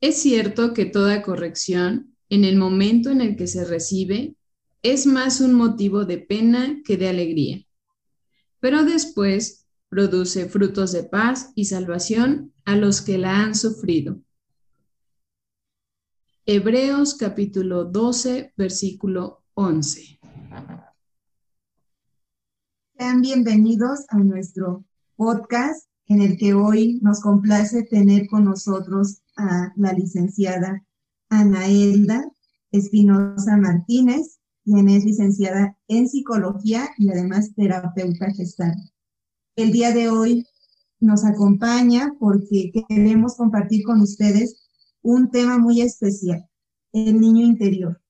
Es cierto que toda corrección, en el momento en el que se recibe, es más un motivo de pena que de alegría, pero después produce frutos de paz y salvación a los que la han sufrido. Hebreos capítulo 12, versículo 11. Sean bienvenidos a nuestro podcast en el que hoy nos complace tener con nosotros a la licenciada Elda Espinosa Martínez, quien es licenciada en psicología y además terapeuta gestal. El día de hoy nos acompaña porque queremos compartir con ustedes un tema muy especial, el niño interior.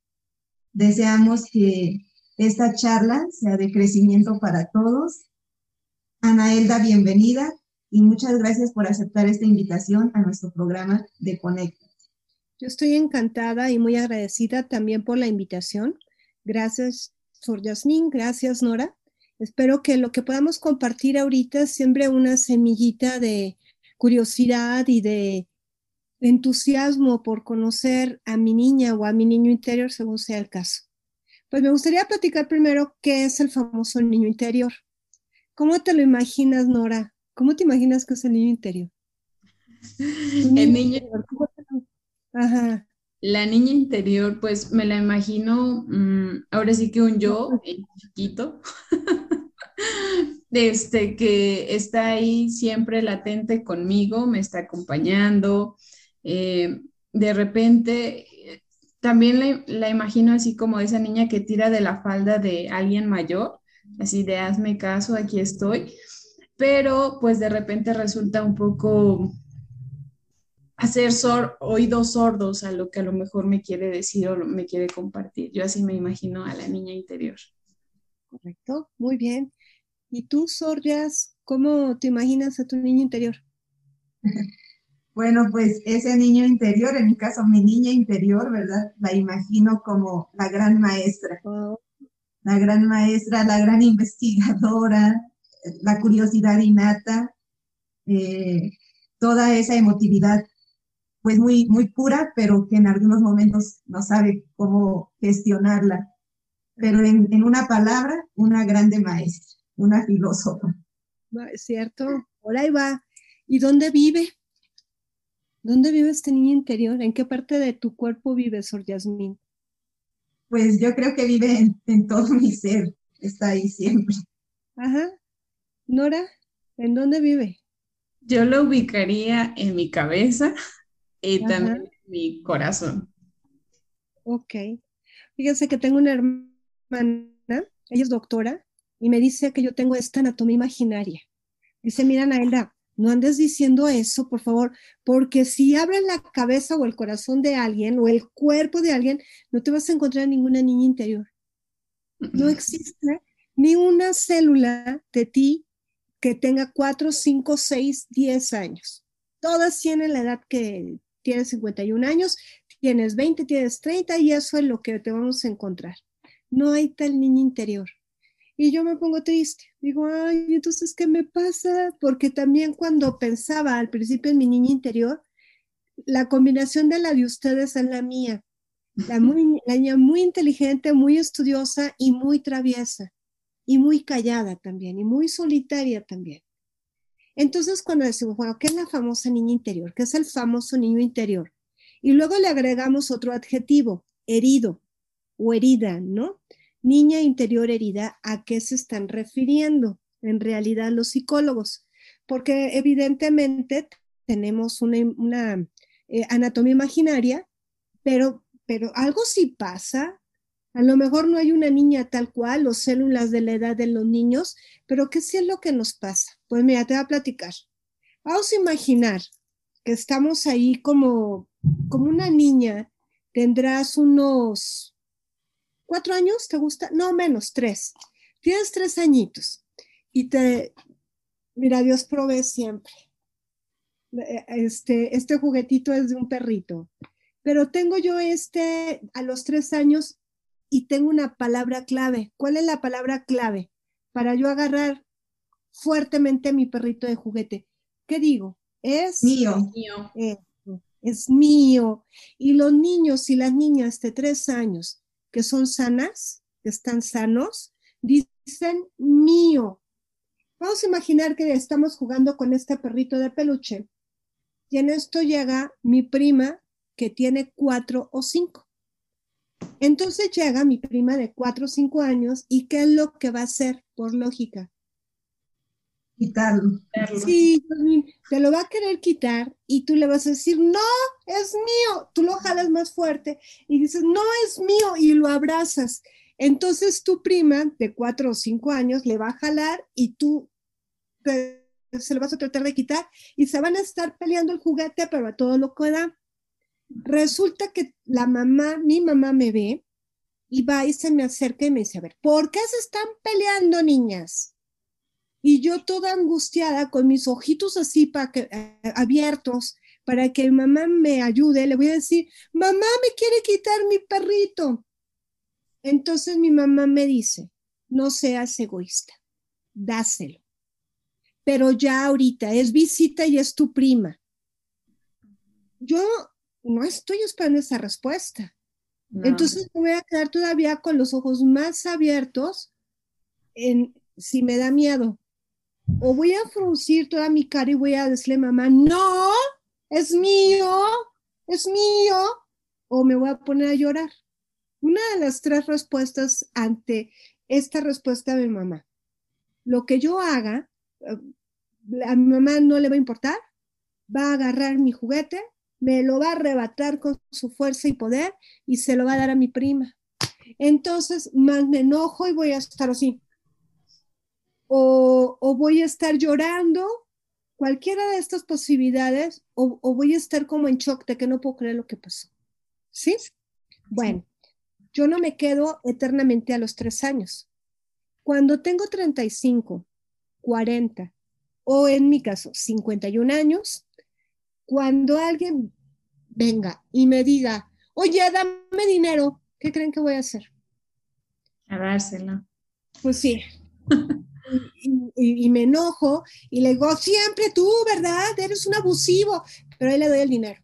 Deseamos que esta charla sea de crecimiento para todos. Elda, bienvenida y muchas gracias por aceptar esta invitación a nuestro programa de Conecta. Yo estoy encantada y muy agradecida también por la invitación. Gracias, Sor Yasmín. Gracias, Nora. Espero que lo que podamos compartir ahorita siembre una semillita de curiosidad y de entusiasmo por conocer a mi niña o a mi niño interior, según sea el caso. Pues me gustaría platicar primero qué es el famoso niño interior. ¿Cómo te lo imaginas, Nora? ¿Cómo te imaginas que es el niño interior? El niño. Ajá. La niña interior, pues me la imagino, mm, ahora sí que un yo chiquito, este, que está ahí siempre latente conmigo, me está acompañando. Eh, de repente, también la, imagino así como esa niña que tira de la falda de alguien mayor, así de hazme caso, aquí estoy pero pues de repente resulta un poco hacer oídos sordos a lo que a lo mejor me quiere decir o me quiere compartir. Yo así me imagino a la niña interior. Correcto, muy bien. ¿Y tú, Sorjas, cómo te imaginas a tu niño interior? Bueno, pues ese niño interior, en mi caso mi niña interior, ¿verdad? La imagino como la gran maestra. Oh. La gran maestra, la gran investigadora, la curiosidad innata, eh, toda esa emotividad, pues muy, muy pura, pero que en algunos momentos no sabe cómo gestionarla. Pero en, en una palabra, una grande maestra, una filósofa. Es cierto, por ahí va. ¿Y dónde vive? ¿Dónde vive este niño interior? ¿En qué parte de tu cuerpo vive, Sor Yasmín? Pues yo creo que vive en, en todo mi ser, está ahí siempre. Ajá. Nora, ¿en dónde vive? Yo lo ubicaría en mi cabeza y también en mi corazón. Ok. Fíjense que tengo una hermana, ella es doctora, y me dice que yo tengo esta anatomía imaginaria. Dice, mira, Naelda, no andes diciendo eso, por favor, porque si abres la cabeza o el corazón de alguien o el cuerpo de alguien, no te vas a encontrar ninguna niña interior. No existe ni una célula de ti que tenga 4, 5, 6, 10 años. Todas tienen la edad que tienes 51 años, tienes 20, tienes 30 y eso es lo que te vamos a encontrar. No hay tal niño interior. Y yo me pongo triste. Digo, ay, entonces, ¿qué me pasa? Porque también cuando pensaba al principio en mi niña interior, la combinación de la de ustedes es la mía. La, muy, la niña muy inteligente, muy estudiosa y muy traviesa y muy callada también y muy solitaria también. Entonces, cuando decimos, bueno, ¿qué es la famosa niña interior? ¿Qué es el famoso niño interior? Y luego le agregamos otro adjetivo, herido o herida, ¿no? Niña interior herida, ¿a qué se están refiriendo en realidad los psicólogos? Porque evidentemente tenemos una, eh, anatomía imaginaria, pero, pero algo sí pasa a lo mejor no hay una niña tal cual o células de la edad de los niños, pero ¿qué es lo que nos pasa? Pues mira, te voy a platicar. Vamos a imaginar que estamos ahí como, como una niña, tendrás unos cuatro años, ¿te gusta? No, menos, tres. Tienes tres añitos y te, mira, Dios provee siempre. Este, este juguetito es de un perrito, pero tengo yo este a los tres años y tengo una palabra clave. ¿Cuál es la palabra clave? Para yo agarrar fuertemente mi perrito de juguete. ¿Qué digo? Es mío. es mío. Y los niños y las niñas de tres años que son sanas, que están sanos, dicen mío. Vamos a imaginar que estamos jugando con este perrito de peluche y en esto llega mi prima que tiene cuatro o cinco. Entonces llega mi prima de cuatro o cinco años y ¿qué es lo que va a hacer por lógica? Quitarlo. Sí, te lo va a querer quitar y tú le vas a decir, no, es mío. Tú lo jalas más fuerte y dices, no, es mío y lo abrazas. Entonces tu prima de cuatro o cinco años le va a jalar y tú se lo vas a tratar de quitar y se van a estar peleando el juguete, pero a todo lo que da. Resulta que la mamá, mi mamá me ve y va y se me acerca y me dice, a ver, ¿por qué se están peleando, niñas? Y yo toda angustiada, con mis ojitos así para que, eh, abiertos, para que mamá me ayude, le voy a decir, mamá me quiere quitar mi perrito. Entonces mi mamá me dice, no seas egoísta, dáselo. Pero ya ahorita es visita y es tu prima. Yo no estoy esperando esa respuesta. Entonces me voy a quedar todavía con los ojos más abiertos en si me da miedo. O voy a fruncir toda mi cara y voy a decirle mamá, no, es mío, es mío. O me voy a poner a llorar. Una de las tres respuestas ante esta respuesta de mi mamá. Lo que yo haga, eh, a mi mamá no le va a importar, va a agarrar mi juguete, me lo va a arrebatar con su fuerza y poder y se lo va a dar a mi prima. Entonces, más me enojo y voy a estar así. O, voy a estar llorando, cualquiera de estas posibilidades, o, o, voy a estar como en shock de que no puedo creer lo que pasó. ¿Sí? Bueno, yo no me quedo eternamente a los tres años. Cuando tengo 35, 40 o en mi caso 51 años, cuando alguien venga y me diga, oye, dame dinero, ¿qué creen que voy a hacer? A dárselo. Pues sí. y, me enojo y le digo, siempre tú, ¿verdad? Eres un abusivo, pero ahí le doy el dinero.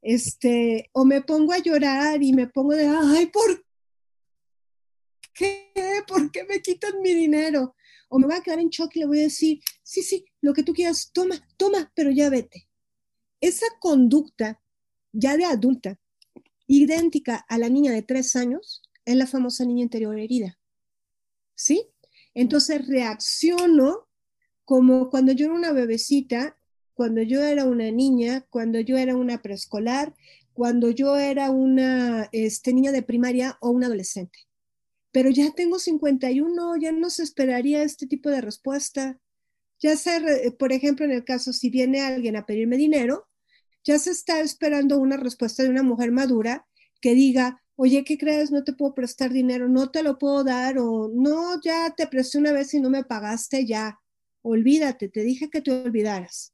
Este, o me pongo a llorar y me pongo de, ay, ¿por qué? ¿Por qué me quitan mi dinero? O me voy a quedar en shock y le voy a decir, sí, sí, lo que tú quieras, toma, toma, pero ya vete esa conducta ya de adulta, idéntica a la niña de tres años, es la famosa niña interior herida. ¿Sí? Entonces reacciono como cuando yo era una bebecita, cuando yo era una niña, cuando yo era una preescolar, cuando yo era una este, niña de primaria o un adolescente. Pero ya tengo 51, ya no se esperaría este tipo de respuesta. Ya sé, por ejemplo, en el caso, si viene alguien a pedirme dinero, ya se está esperando una respuesta de una mujer madura que diga, oye, ¿qué crees? No te puedo prestar dinero, no te lo puedo dar, o no, ya te presté una vez y no me pagaste, ya, olvídate, te dije que te olvidaras.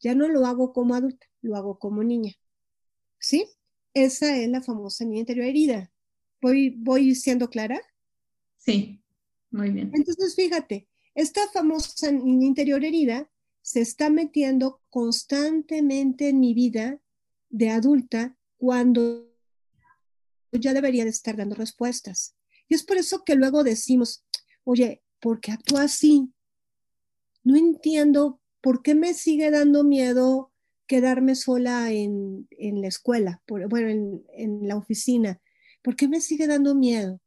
Ya no lo hago como adulta, lo hago como niña. ¿Sí? Esa es la famosa niña interior herida. ¿Voy, voy siendo clara? Sí, muy bien. Entonces, fíjate, esta famosa niña interior herida se está metiendo constantemente en mi vida de adulta cuando ya debería de estar dando respuestas. Y es por eso que luego decimos, oye, ¿por qué actúa así? No entiendo por qué me sigue dando miedo quedarme sola en, la escuela, bueno, en, en la oficina. ¿Por qué me sigue dando miedo?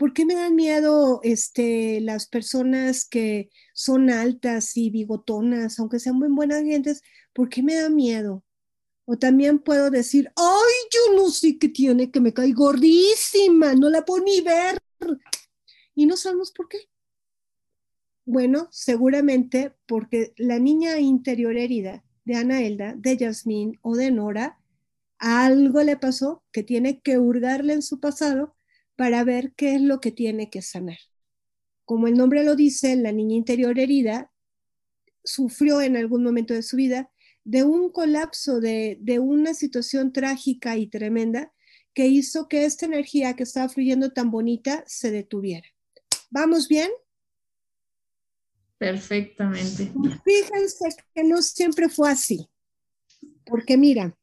¿Por qué me dan miedo este, las personas que son altas y bigotonas, aunque sean muy buenas gentes? ¿Por qué me da miedo? O también puedo decir, ay, yo no sé qué tiene, que me cae gordísima, no la puedo ni ver. Y no sabemos por qué. Bueno, seguramente porque la niña interior herida de Ana Elda, de Yasmín o de Nora, algo le pasó que tiene que hurgarle en su pasado para ver qué es lo que tiene que sanar. Como el nombre lo dice, la niña interior herida sufrió en algún momento de su vida de un colapso, de, de una situación trágica y tremenda que hizo que esta energía que estaba fluyendo tan bonita se detuviera. ¿Vamos bien? Perfectamente. Fíjense que no siempre fue así. Porque mira,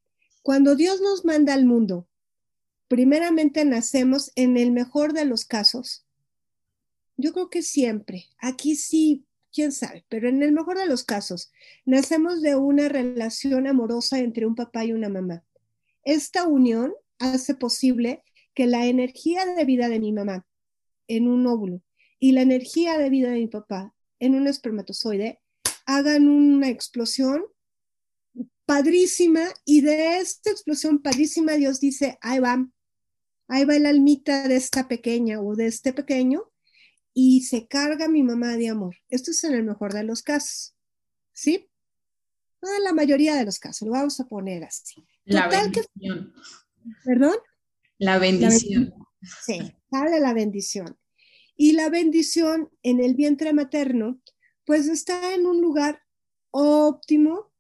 cuando Dios nos manda al mundo, primeramente nacemos en el mejor de los casos. Yo creo que siempre, aquí sí, quién sabe, pero en el mejor de los casos, nacemos de una relación amorosa entre un papá y una mamá. Esta unión hace posible que la energía de vida de mi mamá en un óvulo y la energía de vida de mi papá en un espermatozoide hagan una explosión padrísima y de esta explosión padrísima Dios dice, ahí va, ahí va el almita de esta pequeña o de este pequeño y se carga mi mamá de amor. Esto es en el mejor de los casos, ¿sí? No en la mayoría de los casos, lo vamos a poner así. La bendición. ¿Perdón? La bendición. Sí, sale la bendición. Y la bendición en el vientre materno, pues está en un lugar óptimo,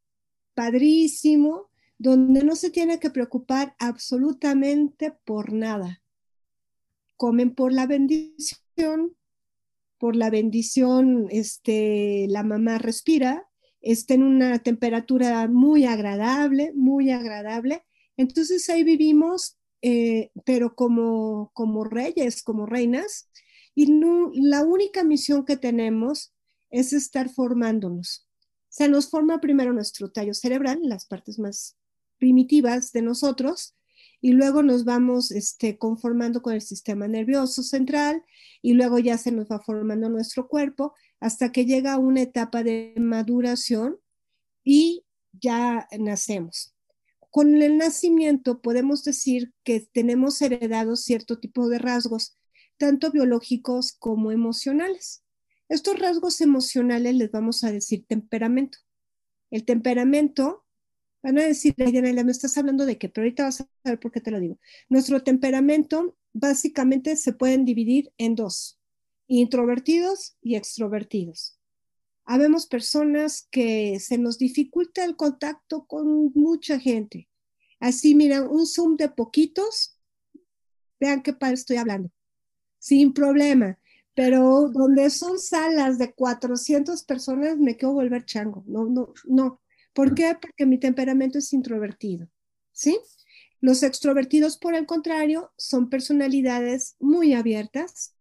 padrísimo, donde no se tiene que preocupar absolutamente por nada. Comen por la bendición, por la bendición, este, la mamá respira, está en una temperatura muy agradable, muy agradable. Entonces ahí vivimos, eh, pero como, como reyes, como reinas, y la única misión que tenemos es estar formándonos. Se nos forma primero nuestro tallo cerebral, las partes más primitivas de nosotros, y luego nos vamos este, conformando con el sistema nervioso central, y luego ya se nos va formando nuestro cuerpo hasta que llega una etapa de maduración y ya nacemos. Con el nacimiento podemos decir que tenemos heredados cierto tipo de rasgos tanto biológicos como emocionales. Estos rasgos emocionales les vamos a decir temperamento. El temperamento, van a decir, Diana, me estás hablando de qué, pero ahorita vas a ver por qué te lo digo. Nuestro temperamento básicamente se pueden dividir en dos, introvertidos y extrovertidos. Habemos personas que se nos dificulta el contacto con mucha gente. Así, mira, un Zoom de poquitos, vean qué padre estoy hablando sin problema. Pero donde son salas de 400 personas, me quiero volver chango. No, no, no. ¿Por qué? Porque mi temperamento es introvertido. ¿Sí? Los extrovertidos, por el contrario, son personalidades muy abiertas,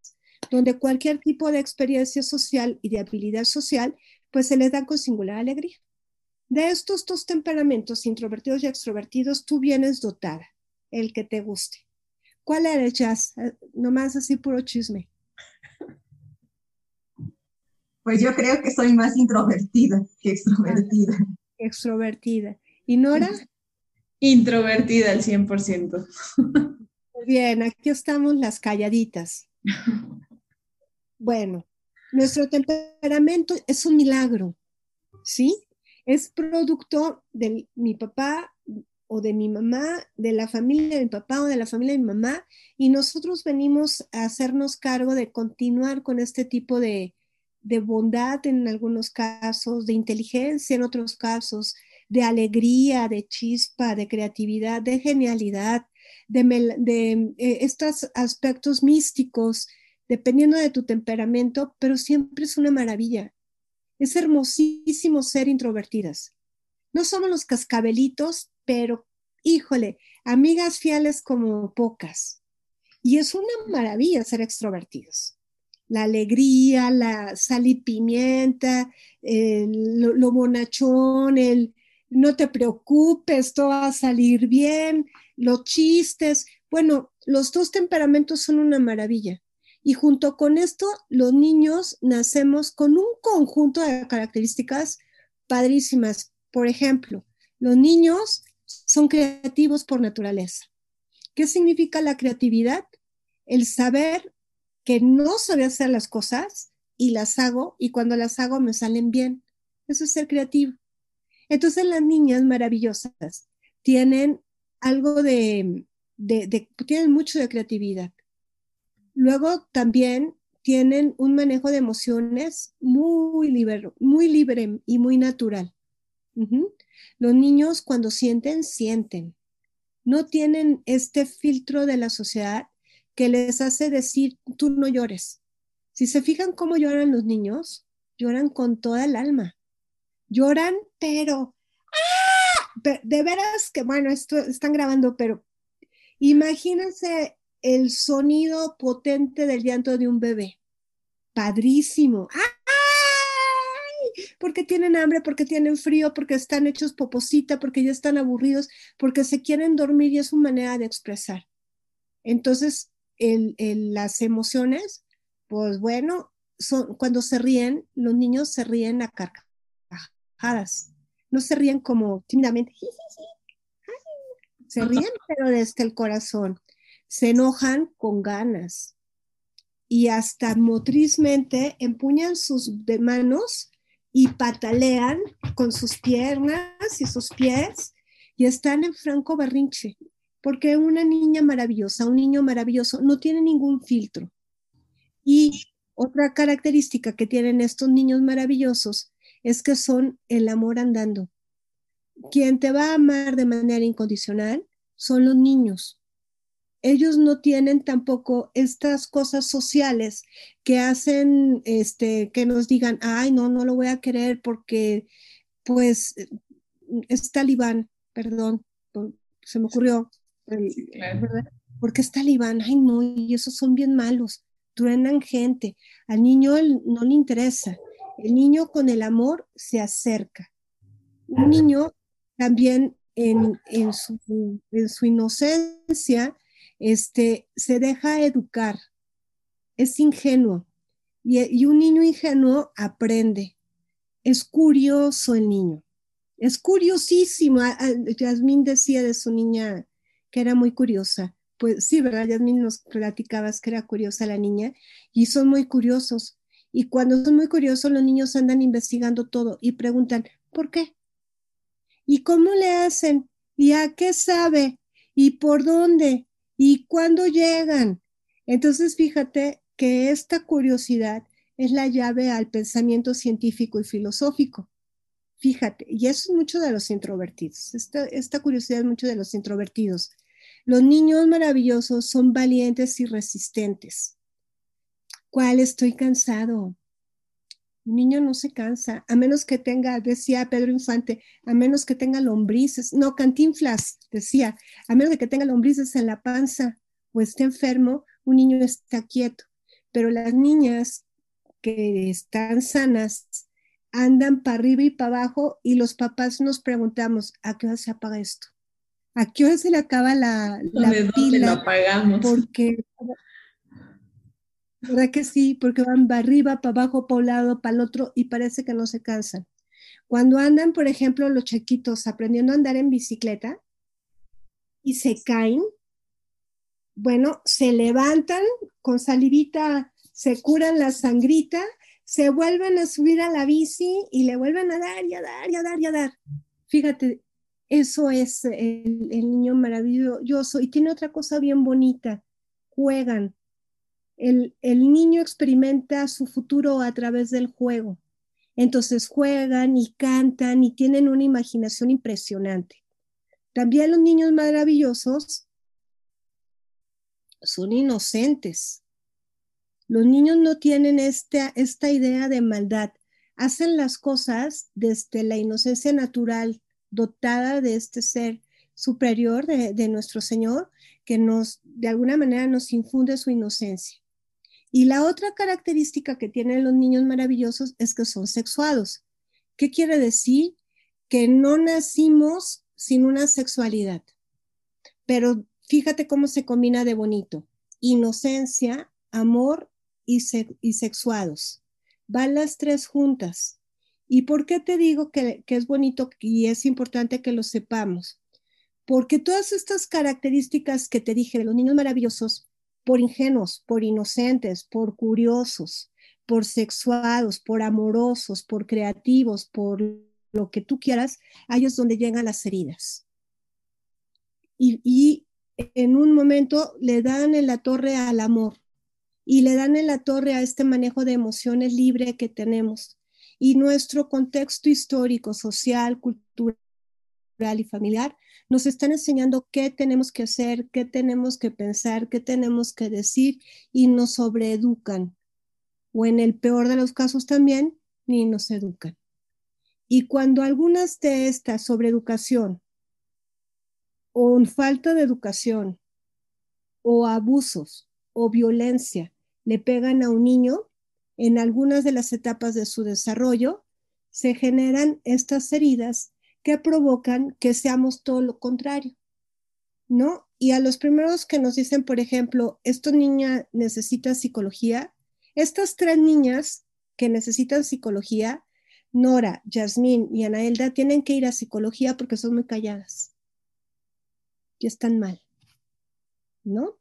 donde cualquier tipo de experiencia social y de habilidad social, pues se les da con singular alegría. De estos dos temperamentos, introvertidos y extrovertidos, tú vienes dotada, el que te guste. ¿Cuál eres, Jazz? Eh, nomás así puro chisme. Pues yo creo que soy más introvertida que extrovertida. Extrovertida. ¿Y Nora? Introvertida al 100%. Bien, aquí estamos las calladitas. Bueno, nuestro temperamento es un milagro, ¿sí? Es producto de mi papá o de mi mamá, de la familia de mi papá o de la familia de mi mamá, y nosotros venimos a hacernos cargo de continuar con este tipo de, de bondad en algunos casos, de inteligencia en otros casos, de alegría, de chispa, de creatividad, de genialidad, de, eh, estos aspectos místicos, dependiendo de tu temperamento, pero siempre es una maravilla. Es hermosísimo ser introvertidas. No somos los cascabelitos pero híjole, amigas fieles como pocas. Y es una maravilla ser extrovertidos. La alegría, la sal y pimienta, lo, lo bonachón, el no te preocupes, todo va a salir bien, los chistes. Bueno, los dos temperamentos son una maravilla. Y junto con esto, los niños nacemos con un conjunto de características padrísimas. Por ejemplo, los niños son creativos por naturaleza. ¿Qué significa la creatividad? El saber que no sabe hacer las cosas y las hago y cuando las hago me salen bien. Eso es ser creativo. Entonces las niñas maravillosas tienen algo de, tienen mucho de creatividad. Luego también tienen un manejo de emociones muy libre, muy libre y muy natural. Los niños cuando sienten, sienten. No tienen este filtro de la sociedad que les hace decir, tú no llores. Si se fijan cómo lloran los niños, lloran con toda el alma. Lloran, pero ¡ah! de veras que, bueno, esto están grabando, pero imagínense el sonido potente del llanto de un bebé. Padrísimo. ¡Ay! Porque tienen hambre, porque tienen frío, porque están hechos poposita, porque ya están aburridos, porque se quieren dormir y es su manera de expresar. Entonces, las emociones, pues bueno, son, cuando se ríen, los niños se ríen a carcajadas. No se ríen como tímidamente, se ríen, pero desde el corazón. Se enojan con ganas y hasta motrizmente empuñan sus manos y patalean con sus piernas y sus pies y están en franco berrinche, porque una niña maravillosa, un niño maravilloso, no tiene ningún filtro. Y otra característica que tienen estos niños maravillosos es que son el amor andando. Quien te va a amar de manera incondicional son los niños. Ellos no tienen tampoco estas cosas sociales que hacen este que nos digan, "Ay, no, no lo voy a querer porque pues es talibán, perdón, se me ocurrió, porque es talibán, ay no, y esos son bien malos, truenan gente, al niño no le interesa, el niño con el amor se acerca. Un niño también en, su, inocencia este, se deja educar, es ingenuo y, un niño ingenuo aprende. Es curioso el niño, es curiosísimo. Yasmín decía de su niña era muy curiosa. Pues sí, ¿verdad? Yasmín nos platicabas que era curiosa la niña y son muy curiosos. Y cuando son muy curiosos, los niños andan investigando todo y preguntan, ¿por qué? ¿Y cómo le hacen? ¿Y a qué sabe? ¿Y por dónde? ¿Y cuándo llegan? Entonces, fíjate que esta curiosidad es la llave al pensamiento científico y filosófico. Fíjate, y eso es mucho de los introvertidos. Esta, esta curiosidad es mucho de los introvertidos. Los niños maravillosos son valientes y resistentes. ¿Cuál estoy cansado? Un niño no se cansa, a menos que tenga, decía Pedro Infante, a menos que tenga lombrices, no, Cantinflas decía, a menos de que tenga lombrices en la panza o esté enfermo, un niño está quieto. Pero las niñas que están sanas andan para arriba y para abajo y los papás nos preguntamos, ¿a qué hora se apaga esto? ¿A qué hora se le acaba la, la pila? Lo apagamos? Porque ¿Verdad que sí? Porque van para arriba, para abajo, para un lado, para el otro y parece que no se cansan. Cuando andan, por ejemplo, los chiquitos aprendiendo a andar en bicicleta y se caen, bueno, se levantan con salivita, se curan la sangrita, se vuelven a subir a la bici y le vuelven a dar y a dar y a dar y a dar. Fíjate, eso es el, niño maravilloso. Y tiene otra cosa bien bonita, juegan el, niño experimenta su futuro a través del juego. Entonces juegan y cantan y tienen una imaginación impresionante. También los niños maravillosos son inocentes. Los niños no tienen esta idea de maldad. Hacen las cosas desde la inocencia natural dotada de este ser superior de, nuestro Señor, que nos, de alguna manera, nos infunde su inocencia. Y la otra característica que tienen los niños maravillosos es que son sexuados. ¿Qué quiere decir? Que no nacimos sin una sexualidad. Pero fíjate cómo se combina de bonito. Inocencia, amor y, y sexuados. Van las tres juntas. ¿Y por qué te digo que, es bonito y es importante que lo sepamos? Porque todas estas características que te dije de los niños maravillosos por ingenuos, por inocentes, por curiosos, por sexuados, por amorosos, por creativos, por lo que tú quieras, ahí es donde llegan las heridas. Y, en un momento le dan en la torre al amor y le dan en la torre a este manejo de emociones libre que tenemos. Y nuestro contexto histórico, social, cultural, y familiar, nos están enseñando qué tenemos que hacer, qué tenemos que pensar, qué tenemos que decir y nos sobreeducan. O en el peor de los casos también, ni nos educan. Y cuando algunas de estas sobreeducación o falta de educación o abusos o violencia le pegan a un niño en algunas de las etapas de su desarrollo, se generan estas heridas que provocan que seamos todo lo contrario, ¿no? Y a los primeros que nos dicen, por ejemplo, esta niña necesita psicología, estas tres niñas que necesitan psicología, Nora, Yasmín y Anaelda, tienen que ir a psicología porque son muy calladas y están mal, ¿no?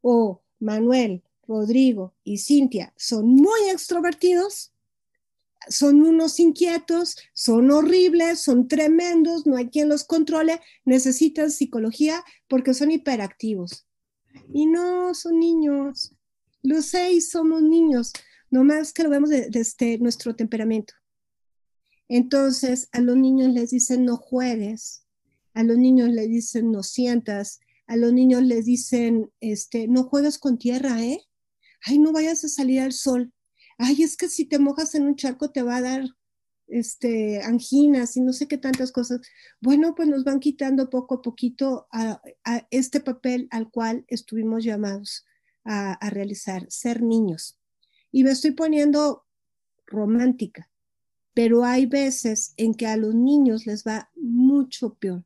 O Manuel, Rodrigo y Cintia son muy extrovertidos, son unos inquietos, son horribles, son tremendos, no hay quien los controle, necesitan psicología porque son hiperactivos. Y no, son niños. Los seis somos niños, nomás que lo vemos desde este, nuestro temperamento. Entonces, a los niños les dicen no juegues, a los niños les dicen no sientas, a los niños les dicen, este, no juegues con tierra, ¿eh? Ay, no vayas a salir al sol ay, es que si te mojas en un charco te va a dar este, anginas y no sé qué tantas cosas. Bueno, pues nos van quitando poco a poquito a, este papel al cual estuvimos llamados a, a realizar, ser niños. Y me estoy poniendo romántica, pero hay veces en que a los niños les va mucho peor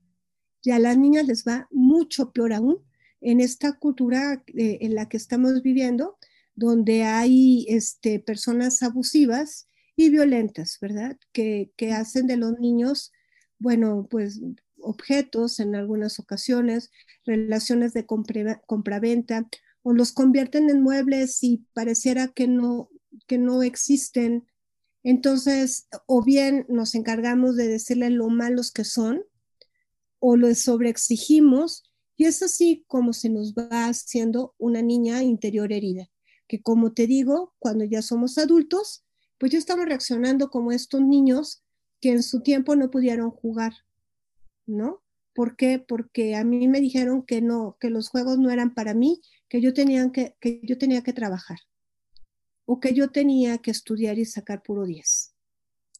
y a las niñas les va mucho peor aún en esta cultura eh, en la que estamos viviendo, donde hay este, personas abusivas y violentas, ¿verdad? Que, hacen de los niños, bueno, pues objetos en algunas ocasiones, relaciones de compra-venta, o los convierten en muebles y pareciera que no, que no existen. Entonces, o bien nos encargamos de decirle lo malos que son, o les sobreexigimos, y es así como se nos va haciendo una niña interior herida que como te digo, cuando ya somos adultos, pues ya estamos reaccionando como estos niños que en su tiempo no pudieron jugar, ¿no? ¿Por qué? Porque a mí me dijeron que no, que los juegos no eran para mí, que yo tenía que, que, yo tenía que trabajar o que yo tenía que estudiar y sacar puro 10,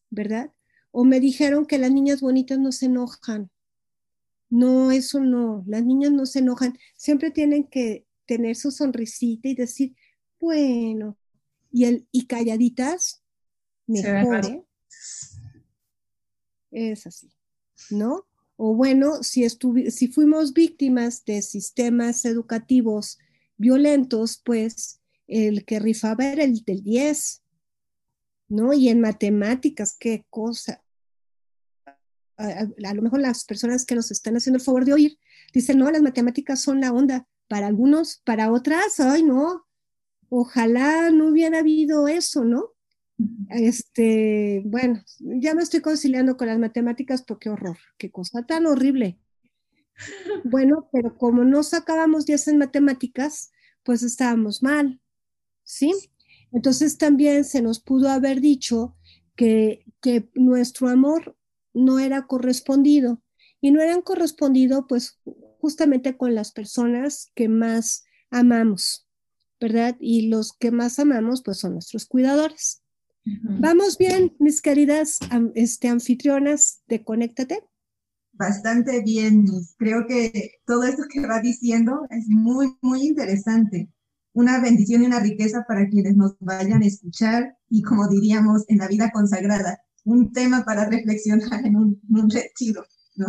¿verdad? O me dijeron que las niñas bonitas no se enojan. No, eso no, las niñas no se enojan, siempre tienen que tener su sonrisita y decir, bueno, y, el, y calladitas, mejor, ¿eh? Es así, ¿no? O bueno, si, si fuimos víctimas de sistemas educativos violentos, pues el que rifaba era el del 10, ¿no? Y en matemáticas, qué cosa. A, a, lo mejor las personas que nos están haciendo el favor de oír dicen, no, las matemáticas son la onda. Para algunos, para otras, ay, no, ojalá no hubiera habido eso, ¿no? Este, bueno, ya me estoy conciliando con las matemáticas porque horror, qué cosa tan horrible. Bueno, pero como no sacábamos 10 en matemáticas, pues estábamos mal, ¿sí? Entonces también se nos pudo haber dicho que, que nuestro amor no era correspondido y no eran correspondido pues justamente con las personas que más amamos. ¿Verdad? Y los que más amamos, pues son nuestros cuidadores. Vamos bien, mis queridas este, anfitrionas de Conéctate. Bastante bien, Creo que todo esto que va diciendo es muy, muy interesante. Una bendición y una riqueza para quienes nos vayan a escuchar y como diríamos en la vida consagrada, un tema para reflexionar en un, retiro, ¿no?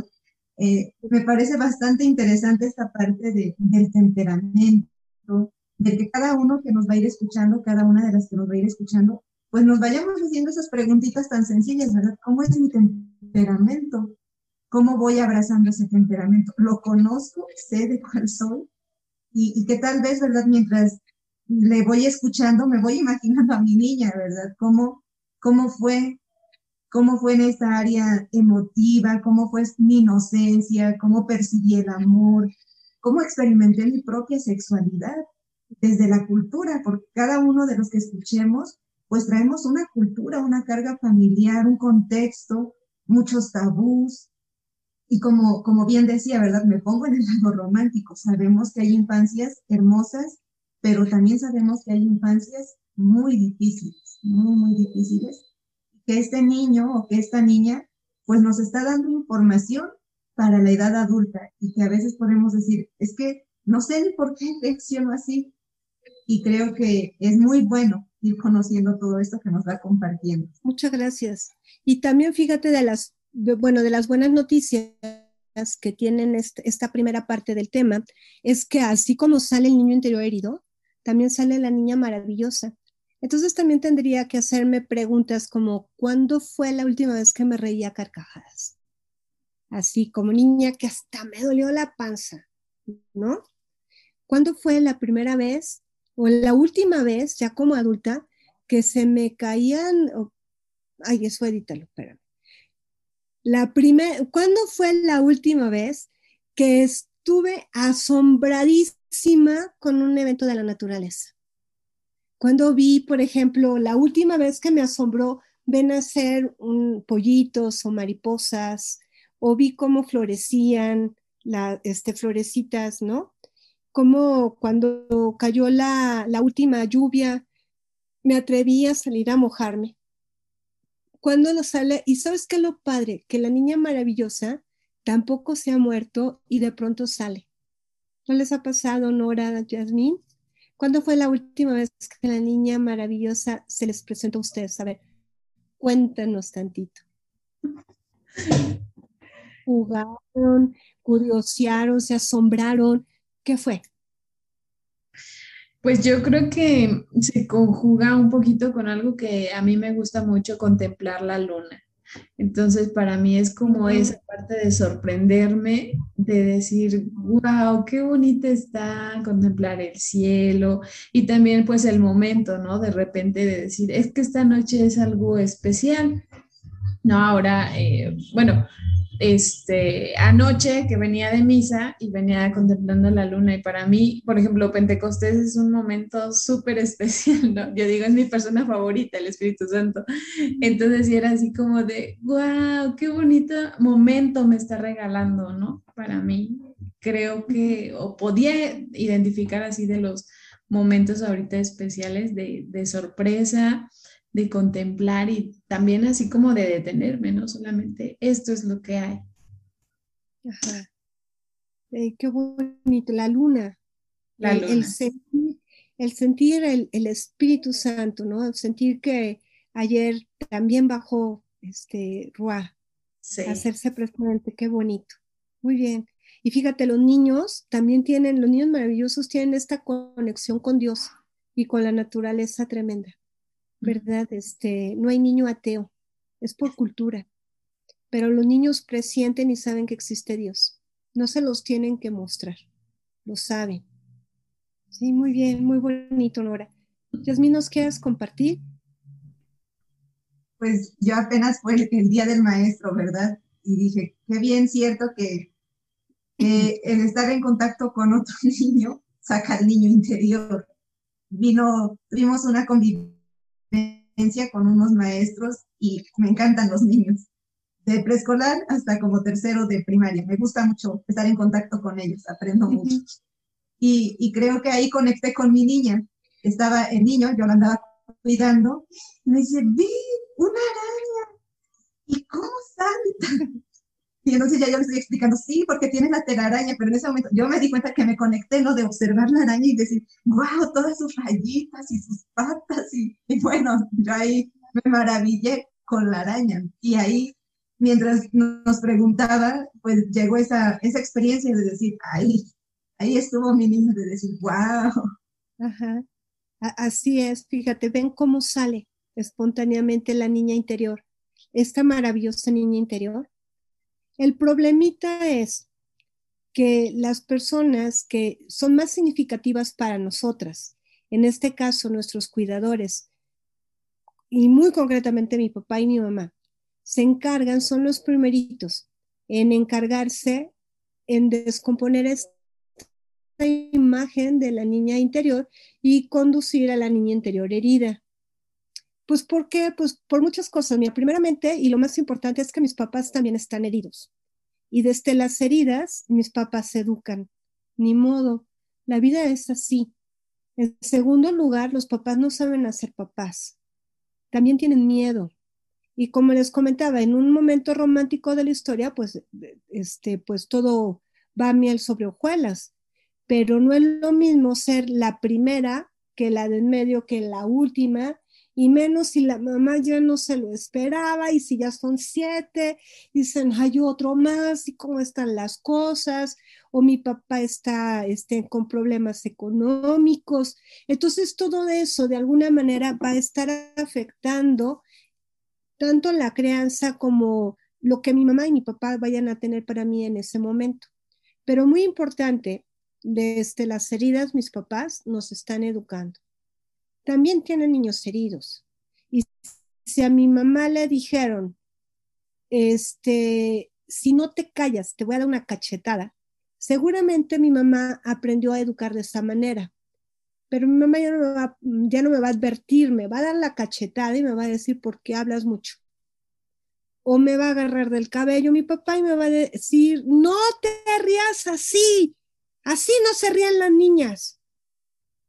Eh, me parece bastante interesante esta parte de, del temperamento, de que cada uno que nos va a ir escuchando, cada una de las que nos va a ir escuchando, pues nos vayamos haciendo esas preguntitas tan sencillas, ¿verdad? ¿Cómo es mi temperamento? ¿Cómo voy abrazando ese temperamento? ¿Lo conozco? ¿Sé de cuál soy? Y, que tal vez, ¿verdad? Mientras le voy escuchando, me voy imaginando a mi niña, ¿verdad? ¿Cómo, cómo fue? ¿Cómo fue en esta área emotiva? ¿Cómo fue mi inocencia? ¿Cómo percibí el amor? ¿Cómo experimenté mi propia sexualidad? Desde la cultura, porque cada uno de los que escuchemos, pues traemos una cultura, una carga familiar, un contexto, muchos tabús. Y como, como bien decía, ¿verdad? Me pongo en el lado romántico. Sabemos que hay infancias hermosas, pero también sabemos que hay infancias muy difíciles, muy, muy difíciles. Que este niño o que esta niña, pues nos está dando información para la edad adulta y que a veces podemos decir, es que no sé ni por qué reacciono así. Y creo que es muy bueno ir conociendo todo esto que nos va compartiendo. Muchas gracias. Y también fíjate de las, bueno, de las buenas noticias que tienen esta primera parte del tema, es que así como sale el niño interior herido, también sale la niña maravillosa. Entonces también tendría que hacerme preguntas como, ¿cuándo fue la última vez que me reía carcajadas? Así como niña que hasta me dolió la panza, ¿no? ¿Cuándo fue la primera vez o la última vez, ya como adulta, que se me caían, ay, eso edítalo, espérame. La primera, ¿cuándo fue la última vez que estuve asombradísima con un evento de la naturaleza? Cuando vi, por ejemplo, la última vez que me asombró ven nacer un, pollitos o mariposas, o vi cómo florecían las este, florecitas, ¿no? Como cuando cayó la, la última lluvia, me atreví a salir a mojarme. Cuando lo sale, y sabes qué lo padre, que la niña maravillosa tampoco se ha muerto y de pronto sale. ¿No les ha pasado, Nora, Yasmín? ¿Cuándo fue la última vez que la niña maravillosa se les presentó a ustedes? A ver, cuéntanos tantito. Jugaron, curiosearon, se asombraron. ¿Qué fue? Pues yo creo que se conjuga un poquito con algo que a mí me gusta mucho, contemplar la luna. Entonces, para mí es como esa parte de sorprenderme, de decir, wow, qué bonita está contemplar el cielo y también pues el momento, ¿no? De repente de decir, es que esta noche es algo especial. No, ahora, eh, bueno, este, anoche que venía de misa y venía contemplando la luna y para mí, por ejemplo, Pentecostés es un momento súper especial, ¿no? Yo digo, es mi persona favorita, el Espíritu Santo. Entonces, era así como de, wow, qué bonito momento me está regalando, ¿no? Para mí, creo que, o podía identificar así de los momentos ahorita especiales de, de sorpresa, de contemplar y también así como de detenerme, no solamente esto es lo que hay. Ajá. qué bonito, la luna. La el, luna. El, sentir, el, el, Espíritu Santo, ¿no? El sentir que ayer también bajó este Ruá. Hacerse presente, qué bonito. Muy bien. Y fíjate, los niños también tienen, los niños maravillosos tienen esta conexión con Dios y con la naturaleza tremenda. ¿Verdad? Este, no hay niño ateo, es por cultura. Pero los niños presienten y saben que existe Dios. No se los tienen que mostrar, lo saben. Sí, muy bien, muy bonito, Nora. Yasmin, ¿nos quieres compartir? Pues yo apenas fue el, día del maestro, ¿verdad? Y dije, qué bien cierto que, que el estar en contacto con otro niño saca al niño interior. Vino, tuvimos una convivencia con unos maestros y me encantan los niños, de preescolar hasta como tercero de primaria. Me gusta mucho estar en contacto con ellos, aprendo mucho. Y, y, creo que ahí conecté con mi niña. Estaba el niño, yo la andaba cuidando, y me dice, vi una araña. ¿Y cómo sale? Y entonces ya yo le estoy explicando, sí, porque tiene la telaraña, pero en ese momento yo me di cuenta que me conecté, ¿no? De observar la araña y decir, wow, todas sus rayitas y sus patas. Y, bueno, yo ahí me maravillé con la araña. Y ahí, mientras nos preguntaba, pues llegó esa, esa experiencia de decir, ahí, ahí estuvo mi niño, de decir, wow. Ajá. Así es, fíjate, ven cómo sale espontáneamente la niña interior, esta maravillosa niña interior el problemita es que las personas que son más significativas para nosotras, en este caso nuestros cuidadores, y muy concretamente mi papá y mi mamá, se encargan, son los primeritos en encargarse en descomponer esta imagen de la niña interior y conducir a la niña interior herida. Pues ¿por qué? Pues por muchas cosas. Mira, primeramente, y lo más importante es que mis papás también están heridos. Y desde las heridas, mis papás se educan. Ni modo, la vida es así. En segundo lugar, los papás no saben hacer papás. También tienen miedo. Y como les comentaba, en un momento romántico de la historia, pues, este, pues todo va miel sobre hojuelas, pero no es lo mismo ser la primera que la de en medio, que la última, y menos si la mamá ya no se lo esperaba y si ya son siete, dicen, hay otro más y cómo están las cosas, o mi papá está este, con problemas económicos. Entonces, todo eso de alguna manera va a estar afectando tanto la crianza como lo que mi mamá y mi papá vayan a tener para mí en ese momento. Pero muy importante, desde las heridas, mis papás nos están educando también tienen niños heridos. Y si a mi mamá le dijeron, este, si no te callas, te voy a dar una cachetada, seguramente mi mamá aprendió a educar de esa manera. Pero mi mamá ya no, me va, ya no me va a advertir, me va a dar la cachetada y me va a decir por qué hablas mucho. O me va a agarrar del cabello mi papá y me va a decir, no te rías así, así no se rían las niñas,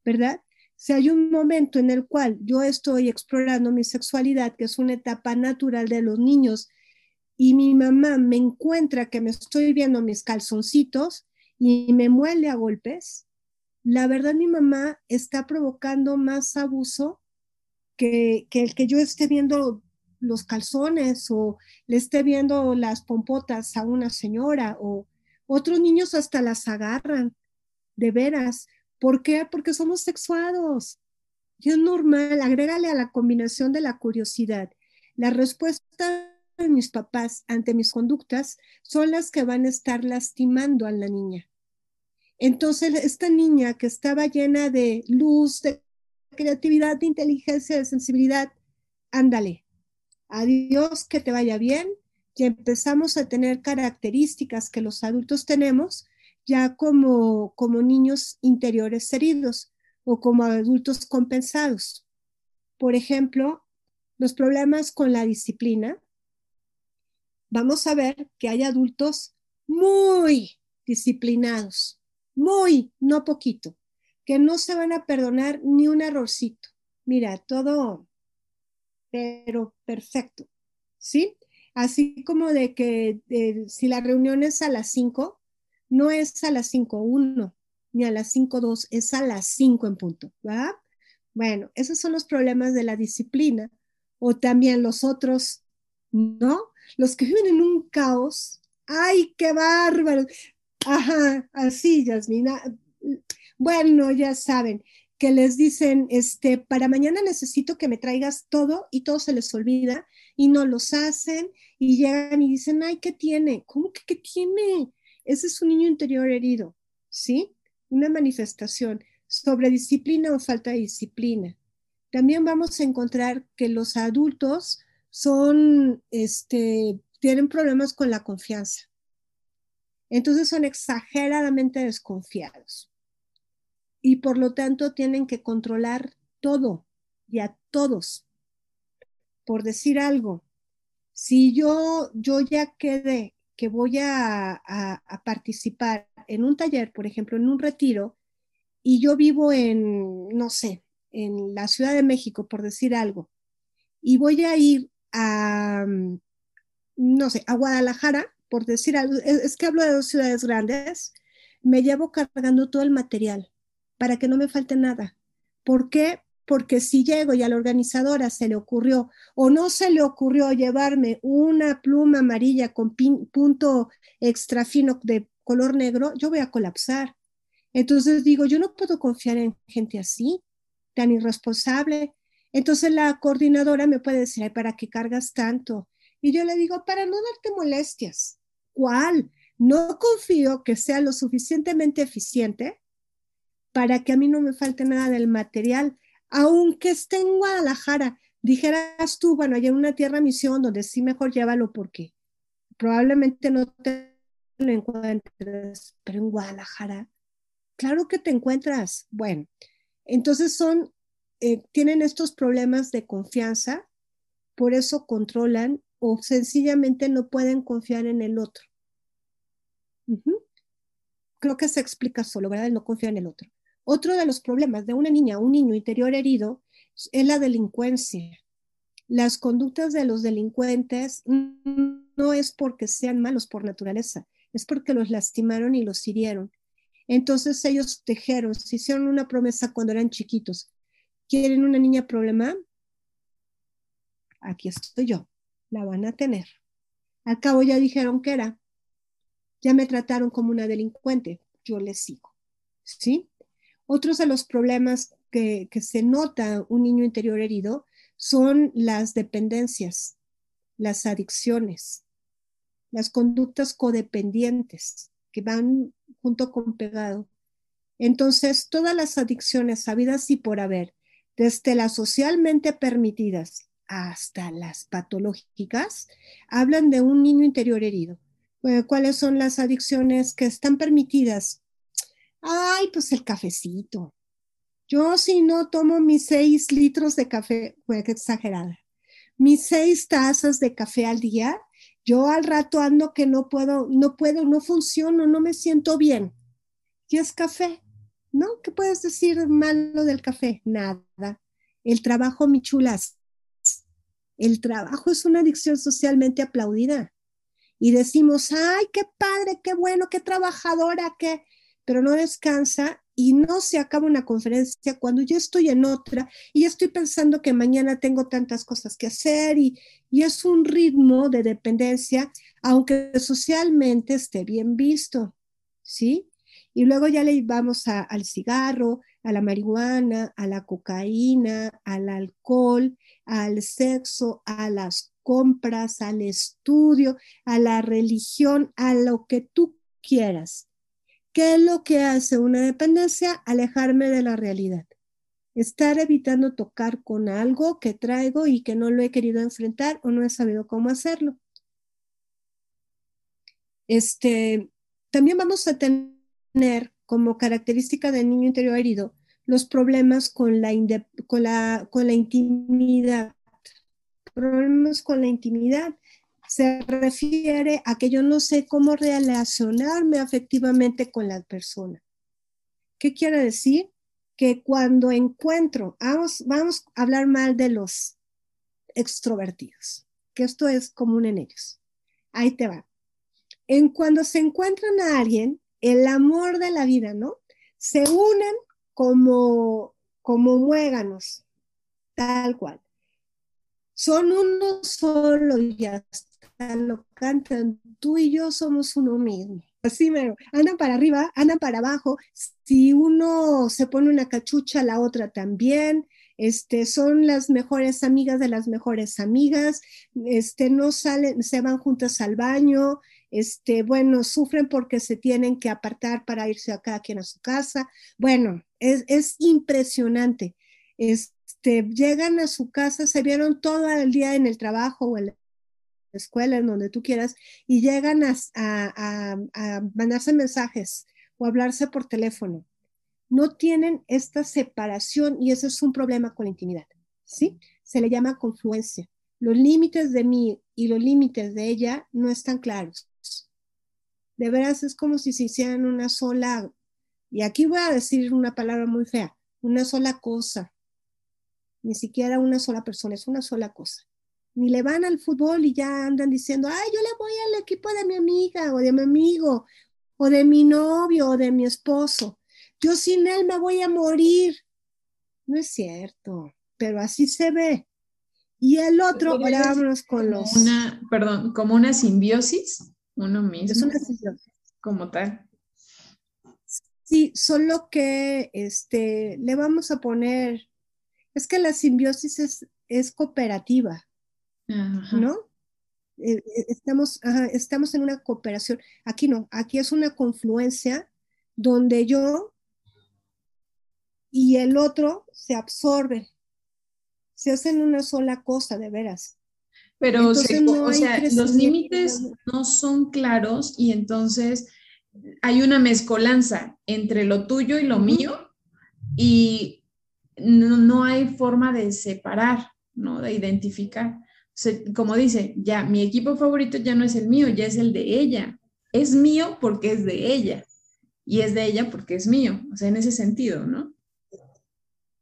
¿verdad? Si hay un momento en el cual yo estoy explorando mi sexualidad, que es una etapa natural de los niños, y mi mamá me encuentra que me estoy viendo mis calzoncitos y me muele a golpes, la verdad mi mamá está provocando más abuso que, que el que yo esté viendo los calzones o le esté viendo las pompotas a una señora o otros niños hasta las agarran, de veras. ¿Por qué? Porque somos sexuados. Y es normal, agrégale a la combinación de la curiosidad. La respuesta de mis papás ante mis conductas son las que van a estar lastimando a la niña. Entonces, esta niña que estaba llena de luz, de creatividad, de inteligencia, de sensibilidad, ándale. Adiós, que te vaya bien. Y empezamos a tener características que los adultos tenemos ya como, como niños interiores heridos o como adultos compensados. Por ejemplo, los problemas con la disciplina. Vamos a ver que hay adultos muy disciplinados, muy, no poquito, que no se van a perdonar ni un errorcito. Mira, todo, pero perfecto, ¿sí? Así como de que si la reunión es a las 5, no es a las 5.1 ni a las 5.2, es a las 5 en punto, ¿va? Bueno, esos son los problemas de la disciplina. O también los otros, ¿no? Los que viven en un caos. ¡Ay, qué bárbaro! Ajá, así, Yasmina. Bueno, ya saben que les dicen, este, para mañana necesito que me traigas todo y todo se les olvida y no los hacen y llegan y dicen, ay, ¿qué tiene? ¿Cómo que qué tiene? Ese es un niño interior herido, ¿sí? Una manifestación sobre disciplina o falta de disciplina. También vamos a encontrar que los adultos son, este, tienen problemas con la confianza. Entonces son exageradamente desconfiados. Y por lo tanto tienen que controlar todo y a todos. Por decir algo, si yo, yo ya quedé que voy a, participar en un taller, por ejemplo, en un retiro, y yo vivo en, no sé, en la Ciudad de México, por decir algo, y voy a ir a, no sé, a Guadalajara, por decir algo, es, que hablo de dos ciudades grandes, me llevo cargando todo el material para que no me falte nada. ¿Por qué? Porque si llego y a la organizadora se le ocurrió o no se le ocurrió llevarme una pluma amarilla con punto extra fino de color negro, yo voy a colapsar. Entonces digo, yo no puedo confiar en gente así, tan irresponsable. Entonces la coordinadora me puede decir, ¿para qué cargas tanto? Y yo le digo, para no darte molestias. ¿Cuál? No confío que sea lo suficientemente eficiente para que a mí no me falte nada del material aunque esté en Guadalajara, dijeras tú, bueno, hay una tierra misión donde sí mejor llévalo porque probablemente no te lo encuentres, pero en Guadalajara, claro que te encuentras. Bueno, entonces son, eh, tienen estos problemas de confianza, por eso controlan o sencillamente no pueden confiar en el otro. Creo que se explica solo, ¿verdad? no confía en el otro. Otro de los problemas de una niña un niño interior herido es la delincuencia. las conductas de los delincuentes no es porque sean malos por naturaleza, es porque los lastimaron y los hirieron. Entonces ellos tejeron, se hicieron una promesa cuando eran chiquitos. ¿Quieren una niña problema? Aquí estoy yo, la van a tener. Al cabo ya dijeron que era, ya me trataron como una delincuente, yo les sigo. ¿Sí? Otros de los problemas que, se nota un niño interior herido son las dependencias, las adicciones, las conductas codependientes que van junto con pegado. Entonces, todas las adicciones habidas y por haber, desde las socialmente permitidas hasta las patológicas, hablan de un niño interior herido. Eh, ¿Cuáles son las adicciones que están permitidas? Ay, pues el cafecito. Yo si no tomo mis seis litros de café, fue exagerada, mis seis tazas de café al día, yo al rato ando que no puedo, no puedo, no funciono, no me siento bien. ¿Qué es café? ¿No? ¿Qué puedes decir malo del café? Nada. El trabajo, mi chulas. El trabajo es una adicción socialmente aplaudida. Y decimos, ay, qué padre, qué bueno, qué trabajadora, qué, pero no descansa y no se acaba una conferencia cuando yo estoy en otra y estoy pensando que mañana tengo tantas cosas que hacer y, y es un ritmo de dependencia, aunque socialmente esté bien visto, ¿sí? Y luego ya le vamos al cigarro, a la marihuana, a la cocaína, al alcohol, al sexo, a las compras, al estudio, a la religión, a lo que tú quieras. ¿Qué es lo que hace una dependencia? Alejarme de la realidad. Estar evitando tocar con algo que traigo y que no lo he querido enfrentar o no he sabido cómo hacerlo. Este, también vamos a tener como característica del niño interior herido los problemas con la, con la, con la intimidad. Problemas con la intimidad se refiere a que yo no sé cómo relacionarme afectivamente con la persona. ¿Qué quiere decir? Que cuando encuentro, vamos, vamos a hablar mal de los extrovertidos, que esto es común en ellos. Ahí te va. En cuando se encuentran a alguien, el amor de la vida, ¿no? Se unen como, como muéganos, tal cual. Son uno solo y ya lo cantan, tú y yo somos uno mismo. Así me andan para arriba, andan para abajo. Si uno se pone una cachucha, la otra también. Este, son las mejores amigas de las mejores amigas, este, no salen, se van juntas al baño, este, bueno, sufren porque se tienen que apartar para irse a cada quien a su casa. Bueno, es, es impresionante. Este, llegan a su casa, se vieron todo el día en el trabajo o en escuela, en donde tú quieras, y llegan a, a, mandarse mensajes o hablarse por teléfono. No tienen esta separación y ese es un problema con la intimidad, ¿sí? Se le llama confluencia. Los límites de mí y los límites de ella no están claros. De veras es como si se hicieran una sola, y aquí voy a decir una palabra muy fea, una sola cosa. Ni siquiera una sola persona, es una sola cosa ni le van al fútbol y ya andan diciendo, ay, yo le voy al equipo de mi amiga o de mi amigo o de mi novio o de mi esposo. Yo sin él me voy a morir. No es cierto, pero así se ve. Y el otro, ahora con los... Una, perdón, como una simbiosis, uno mismo. Es una simbiosis. Como tal. Sí, solo que este, le vamos a poner, es que la simbiosis es, es cooperativa. ¿No? Eh, eh, estamos, estamos en una cooperación. Aquí no, aquí es una confluencia donde yo y el otro se absorben, se hacen una sola cosa, de veras. Pero o sea, los límites no son claros y entonces hay una mezcolanza entre lo tuyo y lo mío y no, no, hay forma de separar, ¿no? De identificar como dice, ya mi equipo favorito ya no es el mío, ya es el de ella. Es mío porque es de ella y es de ella porque es mío, o sea, en ese sentido, ¿no?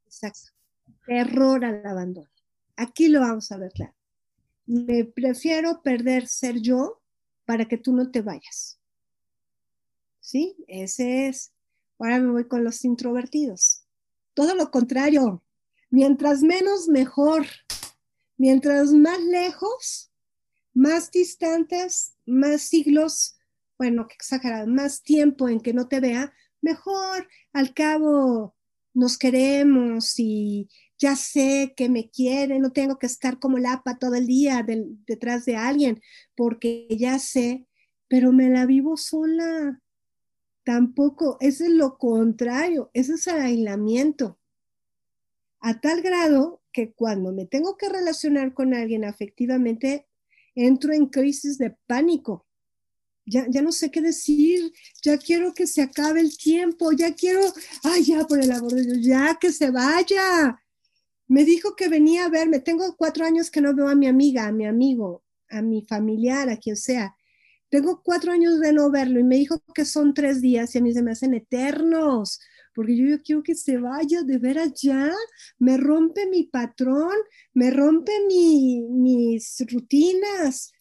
Exacto. Terror al abandono. aquí lo vamos a ver claro. Me prefiero perder ser yo para que tú no te vayas. ¿Sí? Ese es. Ahora me voy con los introvertidos. Todo lo contrario. Mientras menos, mejor. Mientras más lejos, más distantes, más siglos, bueno, que exagerado, más tiempo en que no te vea, mejor. Al cabo, nos queremos y ya sé que me quiere, no tengo que estar como lapa todo el día detrás de alguien, porque ya sé, pero me la vivo sola. Tampoco, eso es lo contrario, eso es el aislamiento. A tal grado que cuando me tengo que relacionar con alguien afectivamente, entro en crisis de pánico. Ya, ya, no sé qué decir, ya quiero que se acabe el tiempo, ya quiero, ay, ya por el amor de Dios, ya que se vaya. Me dijo que venía a verme, tengo cuatro años que no veo a mi amiga, a mi amigo, a mi familiar, a quien sea. Tengo cuatro años de no verlo y me dijo que son tres días y a mí se me hacen eternos, porque yo, quiero que se vaya de ver allá, me rompe mi patrón, me rompe mi, mis rutinas.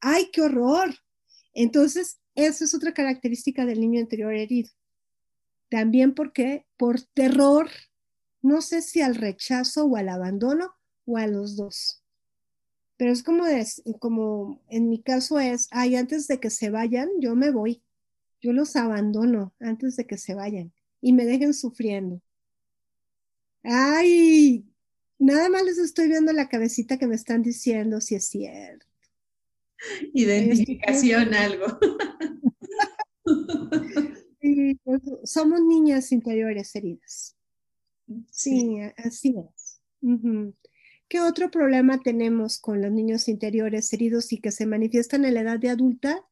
¡Ay, qué horror! Entonces, esa es otra característica del niño interior herido. También porque por terror, no sé si al rechazo o al abandono o a los dos. Pero es como, es, como en mi caso es, ay, antes de que se vayan, yo me voy. Yo los abandono antes de que se vayan y me dejen sufriendo. Ay, nada más les estoy viendo la cabecita que me están diciendo si es cierto. Identificación, algo. Pues, somos niñas interiores heridas. Sí, así es. ¿Qué otro problema tenemos con los niños interiores heridos y que se manifiestan en la edad de adulta?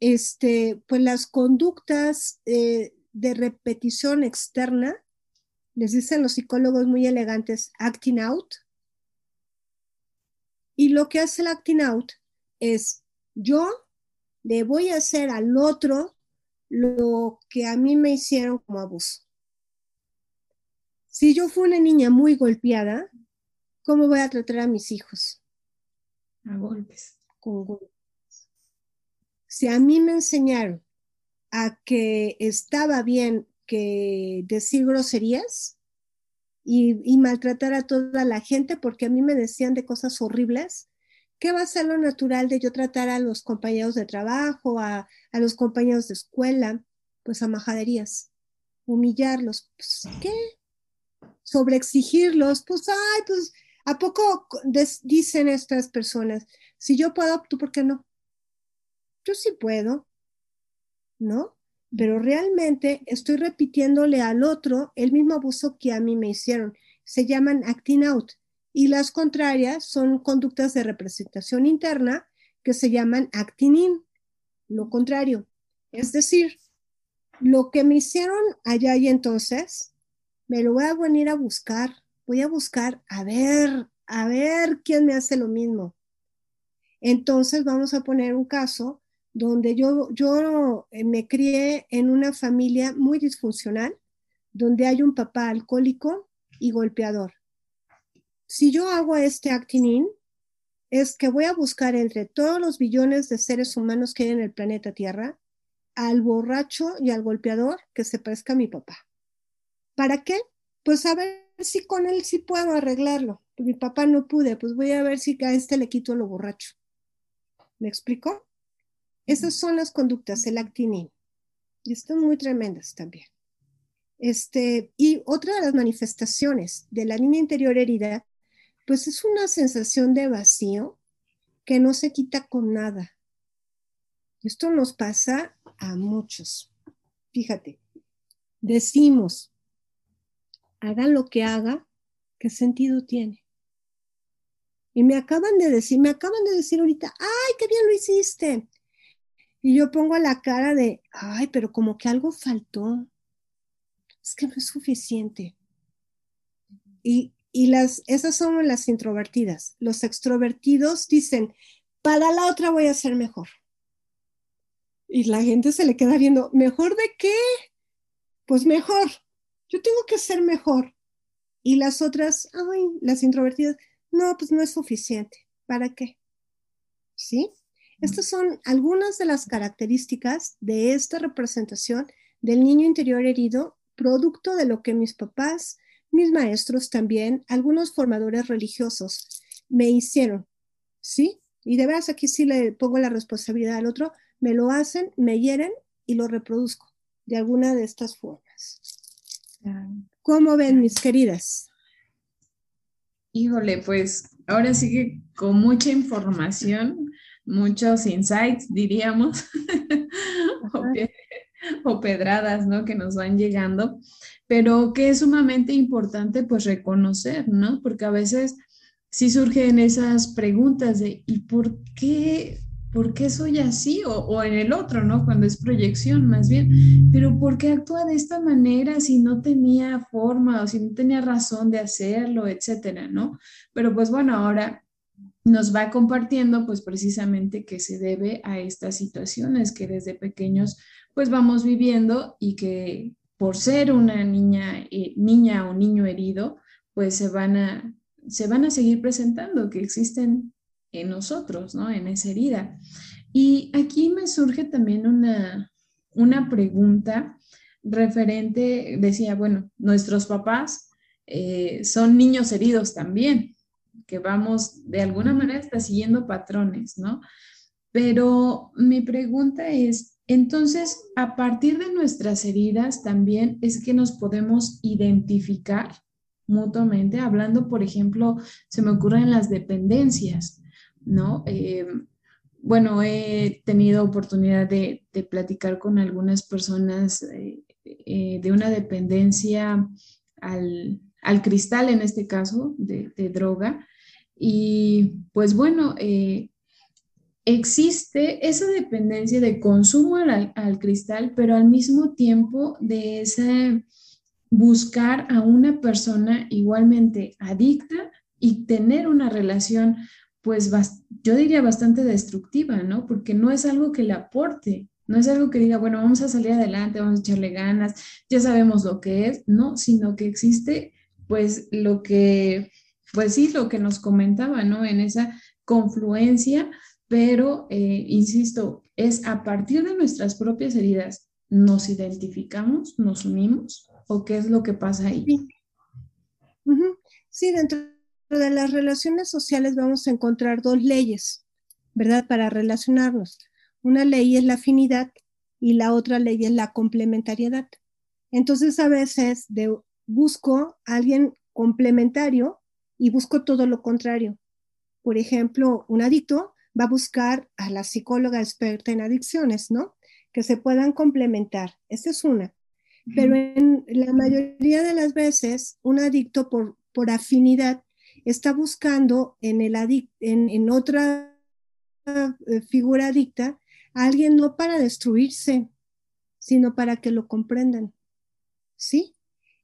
Este, pues las conductas eh, de repetición externa, les dicen los psicólogos muy elegantes, acting out. Y lo que hace el acting out es, yo le voy a hacer al otro lo que a mí me hicieron como abuso. Si yo fui una niña muy golpeada, ¿cómo voy a tratar a mis hijos? A golpes. Con golpes. Si a mí me enseñaron a que estaba bien que decir groserías y, maltratar a toda la gente porque a mí me decían de cosas horribles, ¿qué va a ser lo natural de yo tratar a los compañeros de trabajo, a, a los compañeros de escuela? Pues a majaderías, humillarlos. Pues, ¿Qué? sobreexigirlos, pues, ay, pues, ¿a poco dicen estas personas? Si yo puedo, ¿tú por qué no? Yo sí puedo, ¿no? Pero realmente estoy repitiéndole al otro el mismo abuso que a mí me hicieron. Se llaman acting out. Y las contrarias son conductas de representación interna que se llaman acting in. Lo contrario. Es decir, lo que me hicieron allá y entonces, me lo voy a venir a buscar, voy a buscar a ver, a ver quién me hace lo mismo. Entonces vamos a poner un caso donde yo, yo eh, me crié en una familia muy disfuncional, donde hay un papá alcohólico y golpeador. Si yo hago este acting in, es que voy a buscar entre todos los billones de seres humanos que hay en el planeta Tierra al borracho y al golpeador que se parezca a mi papá. ¿Para qué? Pues a ver si con él sí puedo arreglarlo. Mi papá no pude, pues voy a ver si a este le quito lo borracho. ¿Me explico? Esas son las conductas, el actinín. Y están muy tremendas también. Este, y otra de las manifestaciones de la niña interior herida, pues es una sensación de vacío que no se quita con nada. Esto nos pasa a muchos. Fíjate, decimos, hagan lo que haga, ¿qué sentido tiene? Y me acaban de decir, me acaban de decir ahorita, ay, qué bien lo hiciste. Y yo pongo la cara de, ay, pero como que algo faltó. Es que no es suficiente. Y, y las, esas son las introvertidas. Los extrovertidos dicen, para la otra voy a ser mejor. Y la gente se le queda viendo, ¿mejor de qué? Pues mejor yo tengo que ser mejor. Y las otras, ay, las introvertidas, No, pues no es suficiente. ¿Para qué? ¿Sí? Estas son algunas de las características de esta representación del niño interior herido, producto de lo que mis papás, mis maestros también, algunos formadores religiosos me hicieron. ¿Sí? Y de veras aquí sí le pongo la responsabilidad al otro, me lo hacen, me hieren y lo reproduzco de alguna de estas formas. ¿Cómo ven, mis queridas? Híjole, pues ahora sí que con mucha información, muchos insights, diríamos, o, pedradas, ¿no? Que nos van llegando, pero que es sumamente importante, pues, reconocer, ¿no? Porque a veces sí surgen esas preguntas de, ¿y por qué ¿por qué soy así? O, en el otro, ¿no? Cuando es proyección más bien, pero ¿por qué actúa de esta manera si no tenía forma o si no tenía razón de hacerlo, etcétera, ¿no? Pero pues bueno, ahora nos va compartiendo pues precisamente que se debe a estas situaciones que desde pequeños pues vamos viviendo y que por ser una niña, eh, niña o niño herido, pues se van a, se van a seguir presentando, que existen en nosotros, ¿no? En esa herida. Y aquí me surge también una, una pregunta referente, decía, bueno, nuestros papás eh, son niños heridos también, que vamos de alguna manera hasta siguiendo patrones, ¿no? Pero mi pregunta es, entonces, a partir de nuestras heridas también es que nos podemos identificar mutuamente, hablando, por ejemplo, se me ocurren las dependencias. ¿no? Eh, bueno, he tenido oportunidad de, platicar con algunas personas eh, eh, de una dependencia al, cristal, en este caso, de, droga. Y pues bueno, existe esa dependencia de consumo al, al, cristal, pero al mismo tiempo de ese buscar a una persona igualmente adicta y tener una relación pues yo diría bastante destructiva, ¿no? Porque no es algo que le aporte, no es algo que diga, bueno, vamos a salir adelante, vamos a echarle ganas, ya sabemos lo que es, no, sino que existe pues lo que, pues sí, lo que nos comentaba, ¿no? En esa confluencia, pero, eh, insisto, es a partir de nuestras propias heridas, ¿nos identificamos, nos unimos o qué es lo que pasa ahí? Sí, sí dentro de las relaciones sociales vamos a encontrar dos leyes, ¿verdad? Para relacionarnos. Una ley es la afinidad y la otra ley es la complementariedad. Entonces a veces busco a alguien complementario y busco todo lo contrario. Por ejemplo, un adicto va a buscar a la psicóloga experta en adicciones, ¿no? Que se puedan complementar. Esa es una. Pero en la mayoría de las veces, un adicto por, por afinidad está buscando en, el en, otra eh, figura adicta a alguien no para destruirse, sino para que lo comprendan. ¿Sí?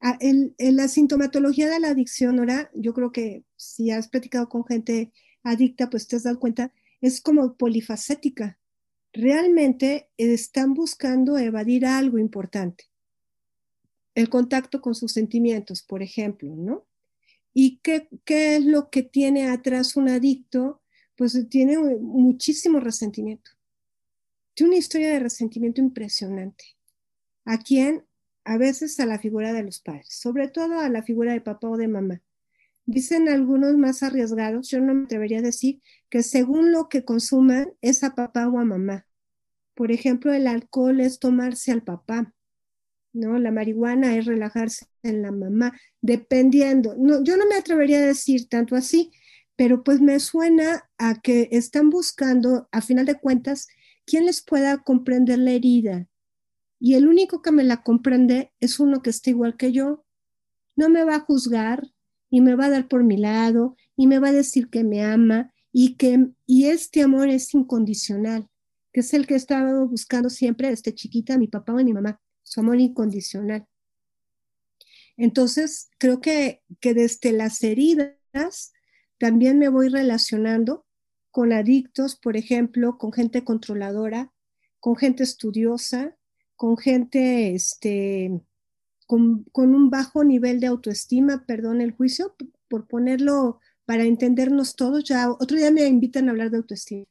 Ah, la sintomatología de la adicción, ahora, yo creo que si has platicado con gente adicta, pues te has dado cuenta, es como polifacética. Realmente están buscando evadir algo importante. El contacto con sus sentimientos, por ejemplo, ¿no? ¿Y qué, qué es lo que tiene atrás un adicto? Pues tiene muchísimo resentimiento. Tiene una historia de resentimiento impresionante. ¿A quién? A veces a la figura de los padres, sobre todo a la figura de papá o de mamá. Dicen algunos más arriesgados, yo no me atrevería a decir que según lo que consuman es a papá o a mamá. Por ejemplo, el alcohol es tomarse al papá, ¿no? La marihuana es relajarse en la mamá, dependiendo. No, yo no me atrevería a decir tanto así, pero pues me suena a que están buscando, a final de cuentas, quién les pueda comprender la herida. Y el único que me la comprende es uno que está igual que yo. No me va a juzgar y me va a dar por mi lado y me va a decir que me ama y que y este amor es incondicional, que es el que he estado buscando siempre desde chiquita, mi papá o mi mamá su amor incondicional. Entonces, creo que, que desde las heridas también me voy relacionando con adictos, por ejemplo, con gente controladora, con gente estudiosa, con gente este, con, con, un bajo nivel de autoestima, perdón el juicio, por ponerlo para entendernos todos. Ya otro día me invitan a hablar de autoestima.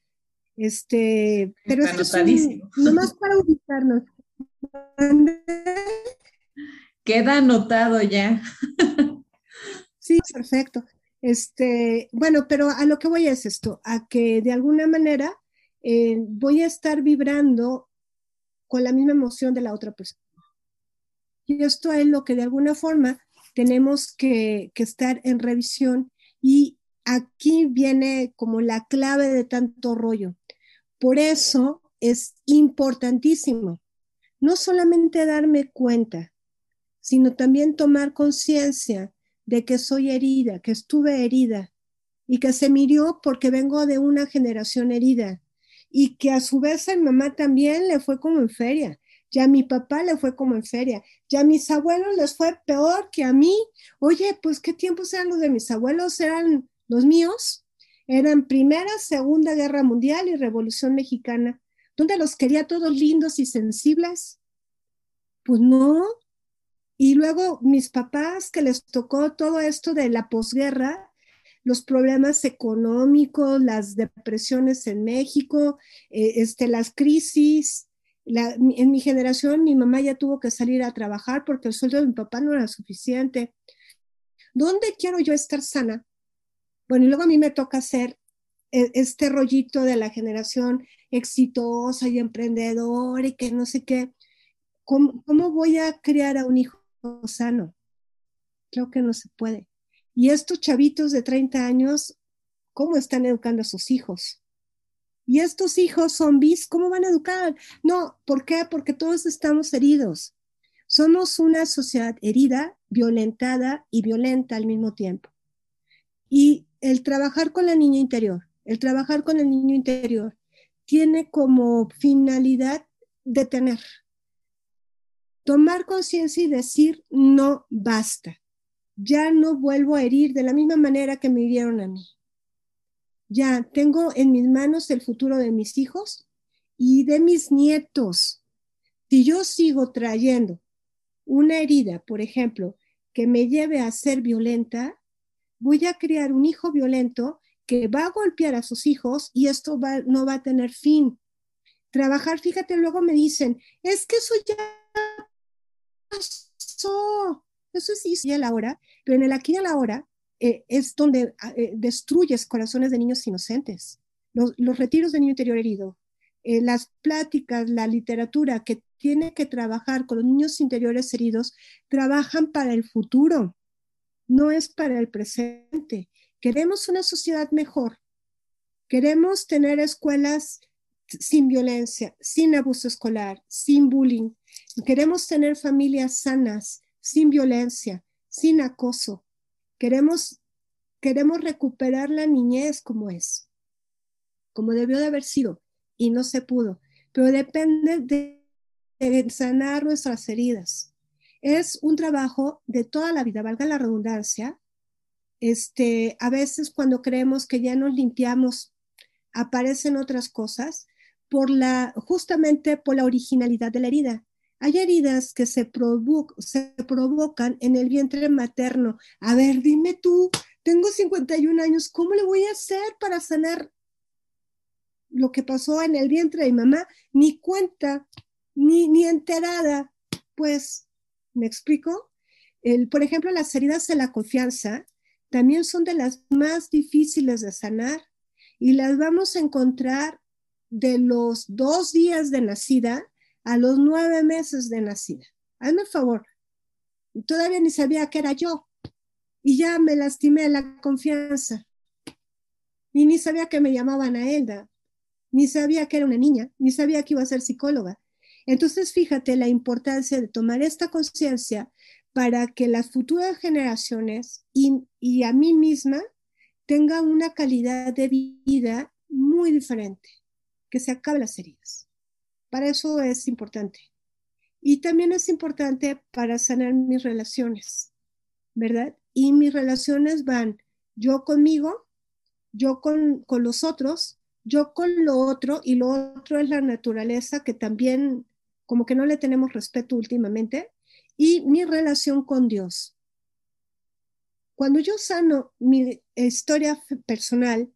Este, pero esto es nomás para ubicarnos. Queda anotado ya. sí, perfecto. Este, bueno, pero a lo que voy es esto, a que de alguna manera eh, voy a estar vibrando con la misma emoción de la otra persona. Y esto es lo que de alguna forma tenemos que, estar en revisión y aquí viene como la clave de tanto rollo. Por eso es importantísimo no solamente darme cuenta, sino también tomar conciencia de que soy herida, que estuve herida y que se mirió porque vengo de una generación herida y que a su vez a mi mamá también le fue como en feria, ya a mi papá le fue como en feria, ya a mis abuelos les fue peor que a mí. Oye, pues qué tiempos eran los de mis abuelos, eran los míos, eran Primera, Segunda Guerra Mundial y Revolución Mexicana. ¿Dónde los quería todos lindos y sensibles? Pues no, y luego mis papás que les tocó todo esto de la posguerra, los problemas económicos, las depresiones en México, eh, este, las crisis. en mi generación mi mamá ya tuvo que salir a trabajar porque el sueldo de mi papá no era suficiente. ¿Dónde quiero yo estar sana? Bueno, y luego a mí me toca hacer eh, este rollito de la generación exitosa y emprendedora y que no sé qué. ¿Cómo, ¿Cómo, voy a criar a un hijo sano. Creo que no se puede. Y estos chavitos de 30 años, ¿cómo están educando a sus hijos? Y estos hijos zombies, ¿cómo van a educar? No, ¿por qué? Porque todos estamos heridos. Somos una sociedad herida, violentada y violenta al mismo tiempo. Y el trabajar con la niña interior, el trabajar con el niño interior, tiene como finalidad detener, tomar conciencia y decir, no basta. Ya no vuelvo a herir de la misma manera que me hirieron a mí. Ya tengo en mis manos el futuro de mis hijos y de mis nietos. Si yo sigo trayendo una herida, por ejemplo, que me lleve a ser violenta, voy a crear un hijo violento que va a golpear a sus hijos y esto no va a tener fin. Trabajar, fíjate, luego me dicen, es que eso ya eso sí sí a la hora, pero en el aquí y a la hora eh, es donde ah, eh, destruyes corazones de niños inocentes. Los, retiros de niño interior herido, eh, las pláticas, la literatura que tiene que trabajar con los niños interiores heridos, trabajan para el futuro, no es para el presente. Queremos una sociedad mejor. Queremos tener escuelas sin violencia, sin abuso escolar, sin bullying, Queremos tener familias sanas, sin violencia, sin acoso. Queremos, queremos recuperar la niñez como es, como debió de haber sido y no se pudo. Pero depende de, de sanar nuestras heridas. Es un trabajo de toda la vida, valga la redundancia. Este, a veces cuando creemos que ya nos limpiamos, aparecen otras cosas por la, justamente por la originalidad de la herida. Hay heridas que se, provocan en el vientre materno. A ver, dime tú, tengo 51 años, ¿cómo le voy a hacer para sanar lo que pasó en el vientre de mi mamá? Ni cuenta, ni, ni enterada. Pues, ¿me explico? Por ejemplo, las heridas de la confianza también son de las más difíciles de sanar y las vamos a encontrar de los dos días de nacida a los nueve meses de nacida. Hazme el favor, todavía ni sabía que era yo y ya me lastimé la confianza. Y ni sabía que me llamaban a Elda, ni sabía que era una niña, ni sabía que iba a ser psicóloga. Entonces, fíjate la importancia de tomar esta conciencia para que las futuras generaciones y, y, a mí misma tengan una calidad de vida muy diferente, que se acaben las heridas. Para eso es importante. Y también es importante para sanar mis relaciones, ¿verdad? Y mis relaciones van yo conmigo, yo con, con los otros, yo con lo otro, y lo otro es la naturaleza que también como que no le tenemos respeto últimamente, y mi relación con Dios. cuando yo sano mi historia personal,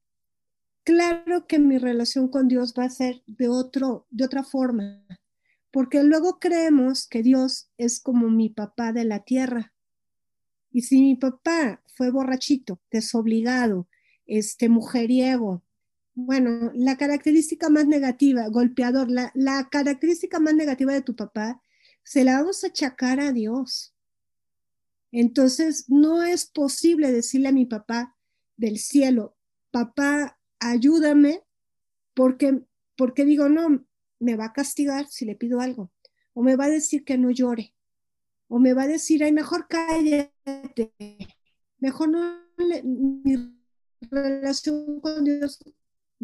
claro que mi relación con Dios va a ser de, otro, de otra forma, porque luego creemos que Dios es como mi papá de la tierra. Y si mi papá fue borrachito, desobligado, este mujeriego, bueno, la característica más negativa, golpeador, la, la característica más negativa de tu papá, se la vamos a achacar a Dios. Entonces, no es posible decirle a mi papá del cielo, papá, ayúdame, porque, porque digo, no, me va a castigar si le pido algo, o me va a decir que no llore, o me va a decir, ay, mejor cállate, mejor no, mi relación con Dios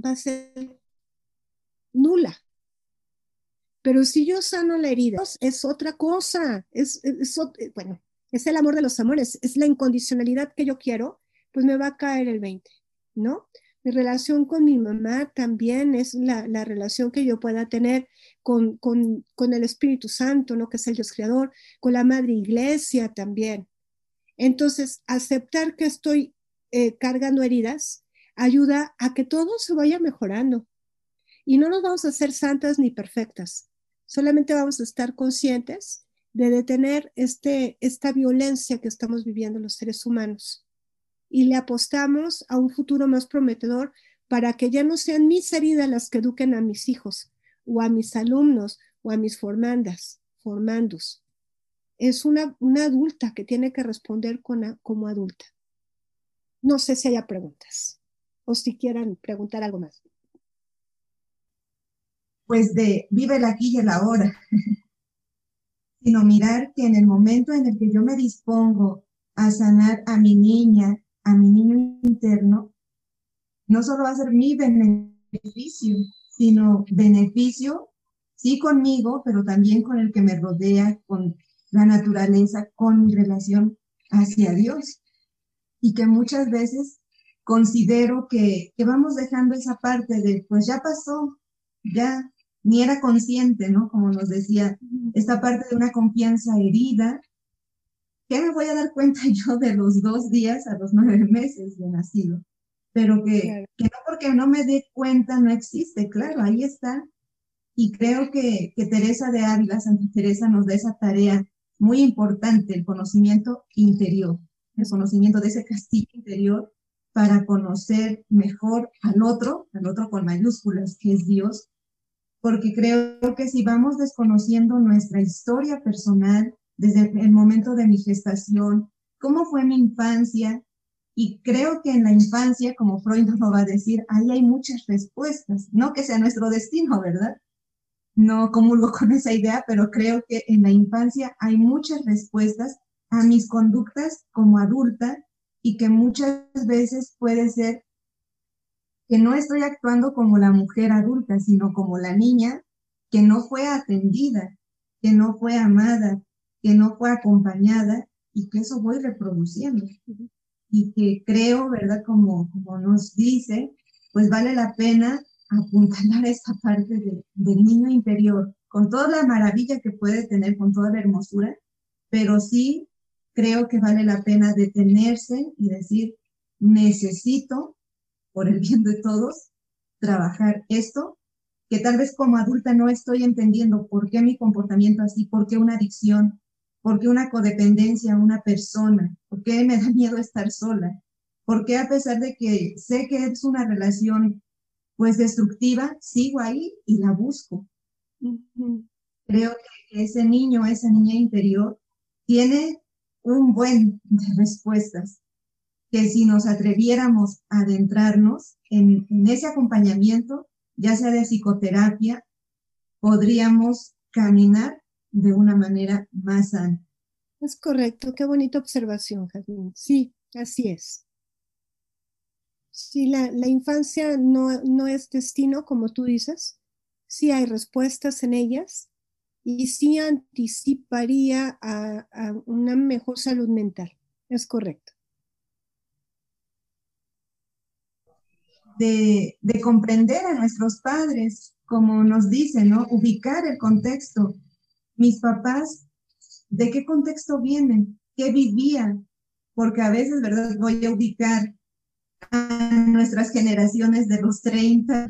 va a ser nula. Pero si yo sano la herida, es otra cosa, es, es, bueno, es el amor de los amores, es la incondicionalidad que yo quiero, pues me va a caer el 20, ¿no? Mi relación con mi mamá también es la, la relación que yo pueda tener con, con, con, el Espíritu Santo, ¿no? Que es el Dios creador, con la Madre Iglesia también. Entonces, aceptar que estoy eh, cargando heridas ayuda a que todo se vaya mejorando. Y no nos vamos a hacer santas ni perfectas, solamente vamos a estar conscientes de detener este, esta violencia que estamos viviendo los seres humanos. Y le apostamos a un futuro más prometedor para que ya no sean mis heridas las que eduquen a mis hijos o a mis alumnos o a mis formandas, formandos. Es una, una adulta que tiene que responder como adulta. No sé si haya preguntas o si quieran preguntar algo más. Pues de vive el aquí y el ahora, sino mirar que en el momento en el que yo me dispongo a sanar a mi niña, a mi niño interno, no solo va a ser mi beneficio, sino beneficio, sí conmigo, pero también con el que me rodea, con la naturaleza, con mi relación hacia Dios. Y que muchas veces considero que, que vamos dejando esa parte de, pues ya pasó, ya ni era consciente, ¿no? Como nos decía, esta parte de una confianza herida, que me voy a dar cuenta yo de los dos días a los nueve meses de nacido, pero que, que no porque no me dé cuenta no existe, claro, ahí está. Y creo que, que Teresa de Ávila, Santa Teresa, nos da esa tarea muy importante, el conocimiento interior, el conocimiento de ese castillo interior para conocer mejor al otro, al otro con mayúsculas, que es Dios, porque creo que si vamos desconociendo nuestra historia personal desde el momento de mi gestación, cómo fue mi infancia, y creo que en la infancia, como Freud nos va a decir, ahí hay muchas respuestas, no que sea nuestro destino, ¿verdad? No comulgo con esa idea, pero creo que en la infancia hay muchas respuestas a mis conductas como adulta y que muchas veces puede ser que no estoy actuando como la mujer adulta, sino como la niña que no fue atendida, que no fue amada, que no fue acompañada y que eso voy reproduciendo. Y que creo, ¿verdad? Como, como nos dice, pues vale la pena apuntalar esta parte del niño interior, con toda la maravilla que puede tener, con toda la hermosura, pero sí creo que vale la pena detenerse y decir, necesito por el bien de todos, trabajar esto, que tal vez como adulta no estoy entendiendo por qué mi comportamiento así, por qué una adicción, por qué una codependencia a una persona, por qué me da miedo estar sola, por qué a pesar de que sé que es una relación pues destructiva, sigo ahí y la busco. Creo que ese niño, esa niña interior, tiene un buen de respuestas que si nos atreviéramos a adentrarnos en, ese acompañamiento, ya sea de psicoterapia, podríamos caminar de una manera más sana. Es correcto, qué bonita observación, Jazmín. Sí, así es. Si la, infancia no, no, es destino, como tú dices, sí hay respuestas en ellas y sí anticiparía a una mejor salud mental. Es correcto. de, comprender a nuestros padres, como nos dicen, ¿no? Ubicar el contexto. Mis papás, ¿de qué contexto vienen? ¿Qué vivían? porque a veces, ¿verdad? Voy a ubicar a nuestras generaciones de los 30,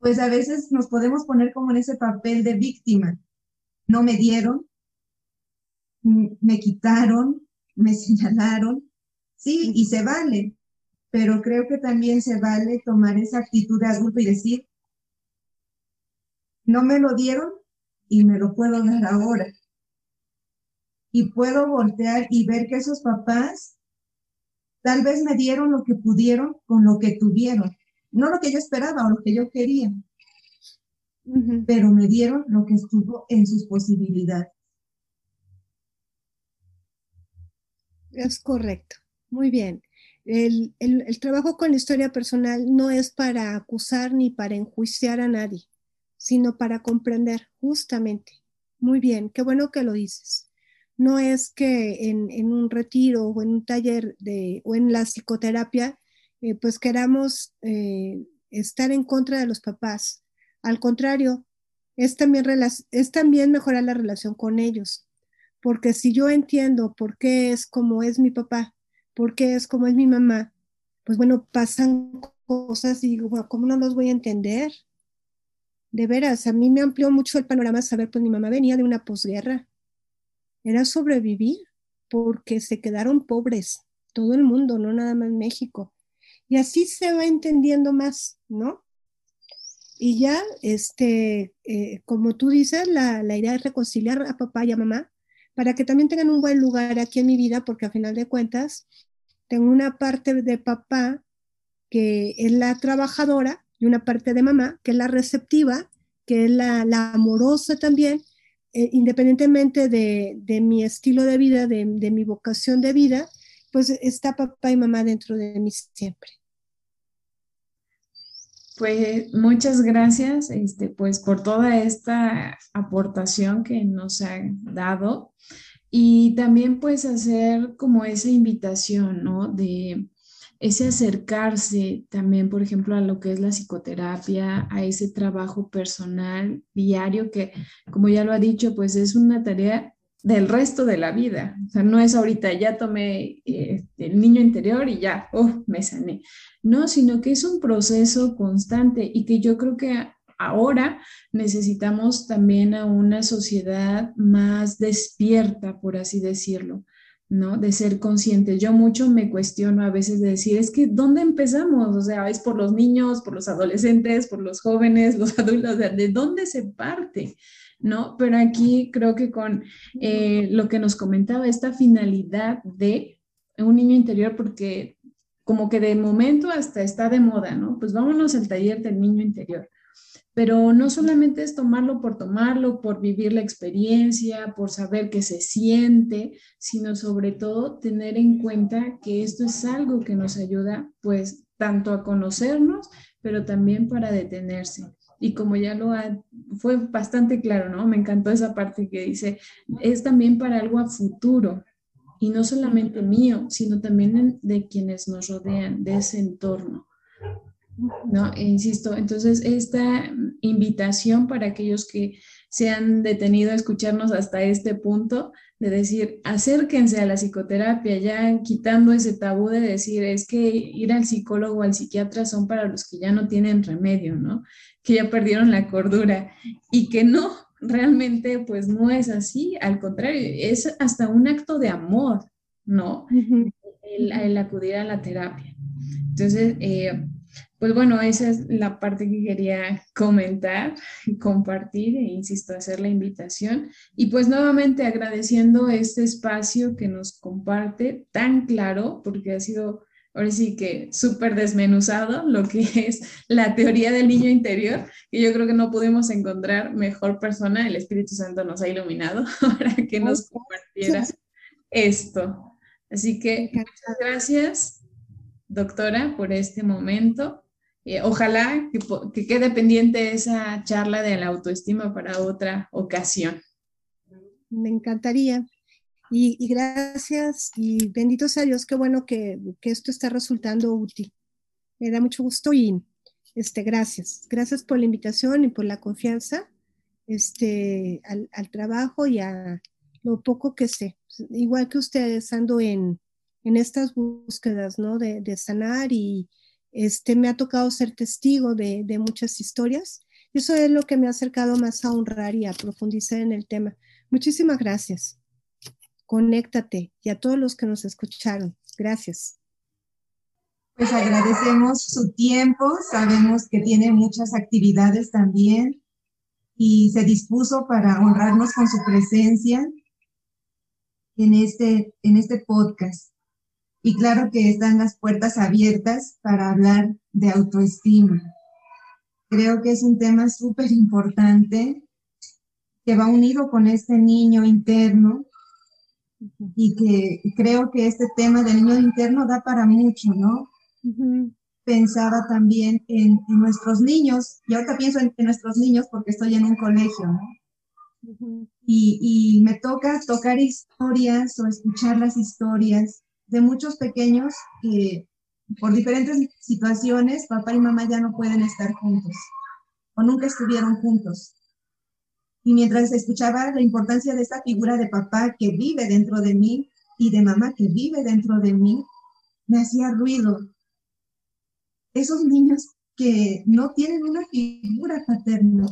pues a veces nos podemos poner como en ese papel de víctima. No me dieron, me quitaron, me señalaron, sí, y se vale, pero creo que también se vale tomar esa actitud de adulto y decir, no me lo dieron y me lo puedo dar ahora. Y puedo voltear y ver que esos papás tal vez me dieron lo que pudieron con lo que tuvieron, no lo que yo esperaba o lo que yo quería, pero me dieron lo que estuvo en sus posibilidades. Es correcto, muy bien. El, el, trabajo con la historia personal no es para acusar ni para enjuiciar a nadie, sino para comprender, justamente. Muy bien, qué bueno que lo dices. No es que en, en un retiro o en un taller de, o en la psicoterapia, eh, pues queramos eh, estar en contra de los papás. Al contrario, es también, es también mejorar la relación con ellos. Porque si yo entiendo por qué es como es mi papá, por qué es como es mi mamá, pues bueno, pasan cosas y digo, ¿cómo no los voy a entender? De veras, a mí me amplió mucho el panorama saber, pues mi mamá venía de una posguerra. Era sobrevivir porque se quedaron pobres, todo el mundo, no nada más México. Y así se va entendiendo más, ¿no? Y ya, este, eh, como tú dices, la, la idea es reconciliar a papá y a mamá para que también tengan un buen lugar aquí en mi vida, porque a final de cuentas tengo una parte de papá que es la trabajadora y una parte de mamá que es la receptiva, que es la, amorosa también, eh, independientemente de, mi estilo de vida, de, mi vocación de vida, pues está papá y mamá dentro de mí siempre. Pues muchas gracias, este, pues por toda esta aportación que nos ha dado y también pues hacer como esa invitación, ¿no? De ese acercarse también, por ejemplo, a lo que es la psicoterapia, a ese trabajo personal diario que, como ya lo ha dicho, pues es una tarea del resto de la vida. O sea, no es ahorita ya tomé eh, el niño interior y ya, oh, me sané. No, sino que es un proceso constante y que yo creo que ahora necesitamos también a una sociedad más despierta, por así decirlo. ¿No? De ser conscientes. Yo mucho me cuestiono a veces de decir, es que ¿dónde empezamos? O sea, es por los niños, por los adolescentes, por los jóvenes, los adultos, ¿de dónde se parte? ¿no? Pero aquí creo que con eh, lo que nos comentaba, esta finalidad de un niño interior, porque como que de momento hasta está de moda, ¿no? Pues vámonos al taller del niño interior. Pero no solamente es tomarlo por tomarlo, por vivir la experiencia, por saber qué se siente, sino sobre todo tener en cuenta que esto es algo que nos ayuda, pues, tanto a conocernos, pero también para detenerse y como ya lo ha, fue bastante claro, ¿no? Me encantó esa parte que dice, es también para algo a futuro y no solamente mío, sino también de quienes nos rodean, de ese entorno. ¿No? E insisto, entonces esta invitación para aquellos que se han detenido a escucharnos hasta este punto, de decir, acérquense a la psicoterapia, ya quitando ese tabú de decir, es que ir al psicólogo o al psiquiatra son para los que ya no tienen remedio, ¿no? Que ya perdieron la cordura y que no, realmente pues no es así, al contrario, es hasta un acto de amor, ¿no? el, acudir a la terapia. Entonces, eh, pues bueno, esa es la parte que quería comentar, compartir e insisto, hacer la invitación. Y pues nuevamente agradeciendo este espacio que nos comparte tan claro, porque ha sido ahora sí que súper desmenuzado lo que es la teoría del niño interior, y yo creo que no pudimos encontrar mejor persona, el Espíritu Santo nos ha iluminado para que nos compartiera esto. Así que muchas gracias, doctora, por este momento. Eh, ojalá que, quede pendiente esa charla de la autoestima para otra ocasión. Me encantaría. Y, gracias y bendito sea Dios, qué bueno que, esto está resultando útil. Me da mucho gusto y este, gracias. Gracias por la invitación y por la confianza este, al, trabajo y a lo poco que sé. Igual que ustedes, ando en, en estas búsquedas, ¿no? De, de, sanar y este, me ha tocado ser testigo de, de muchas historias. Eso es lo que me ha acercado más a honrar y a profundizar en el tema. Muchísimas gracias. Conéctate y a todos los que nos escucharon. Gracias. Pues agradecemos su tiempo, sabemos que tiene muchas actividades también y se dispuso para honrarnos con su presencia en este, en este podcast. Y claro que están las puertas abiertas para hablar de autoestima. Creo que es un tema súper importante que va unido con este niño interno y que creo que este tema del niño interno da para mucho, ¿no? Pensaba también en, nuestros niños, y ahorita pienso en, nuestros niños porque estoy en un colegio, ¿no? y, y me toca tocar historias o escuchar las historias de muchos pequeños que por diferentes situaciones papá y mamá ya no pueden estar juntos o nunca estuvieron juntos. Y mientras escuchaba la importancia de esta figura de papá que vive dentro de mí y de mamá que vive dentro de mí, me hacía ruido esos niños que no tienen una figura paterna,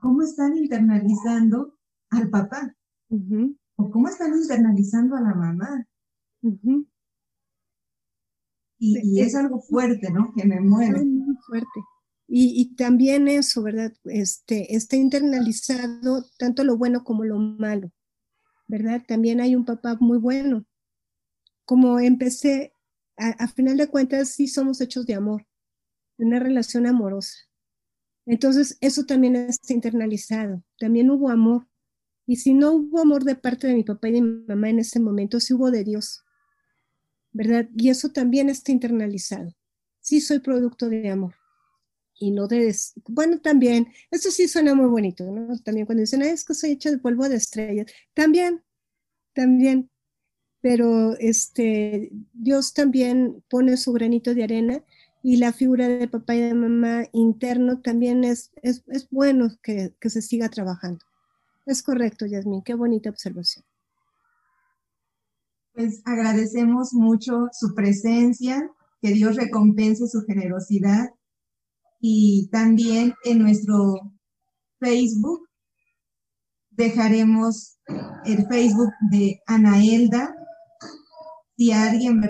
¿cómo están internalizando al papá? ¿O cómo están internalizando a la mamá? Y, es algo fuerte, ¿no? Que me mueve. Muy fuerte. Y, y, también eso, ¿verdad? Este, está internalizado tanto lo bueno como lo malo, ¿verdad? También hay un papá muy bueno. Como empecé, a, final de cuentas, sí somos hechos de amor, una relación amorosa. Entonces, eso también está internalizado. También hubo amor. Y si no hubo amor de parte de mi papá y de mi mamá en ese momento, sí hubo de Dios. ¿Verdad? Y eso también está internalizado. Sí soy producto de amor. Y no de... Bueno, también, eso sí suena muy bonito, ¿no? También cuando dicen, es que soy hecho de polvo de estrellas. También, también pero este, Dios también pone su granito de arena y la figura de papá y de mamá interno también es, es, es bueno que, que, se siga trabajando. Es correcto, Yasmin, qué bonita observación. Pues agradecemos mucho su presencia, que Dios recompense su generosidad. Y también en nuestro Facebook dejaremos el Facebook de Anaelda si alguien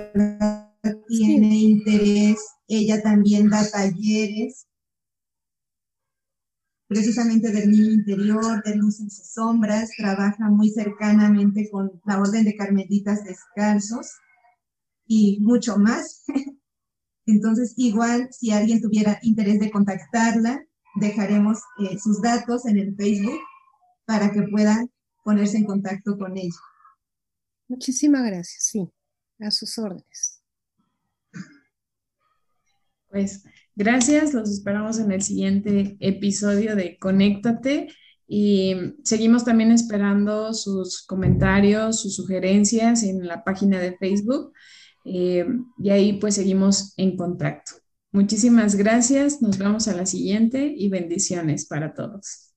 tiene interés, ella también da talleres precisamente del niño interior, de luces y sombras, trabaja muy cercanamente con la Orden de Carmelitas Descalzos y mucho más. Entonces, igual, si alguien tuviera interés de contactarla, dejaremos eh, sus datos en el Facebook para que puedan ponerse en contacto con ella. Muchísimas gracias, sí a sus órdenes. Pues gracias, los esperamos en el siguiente episodio de Conéctate y seguimos también esperando sus comentarios, sus sugerencias en la página de Facebook eh, y ahí pues seguimos en contacto. Muchísimas gracias, nos vemos a la siguiente y bendiciones para todos.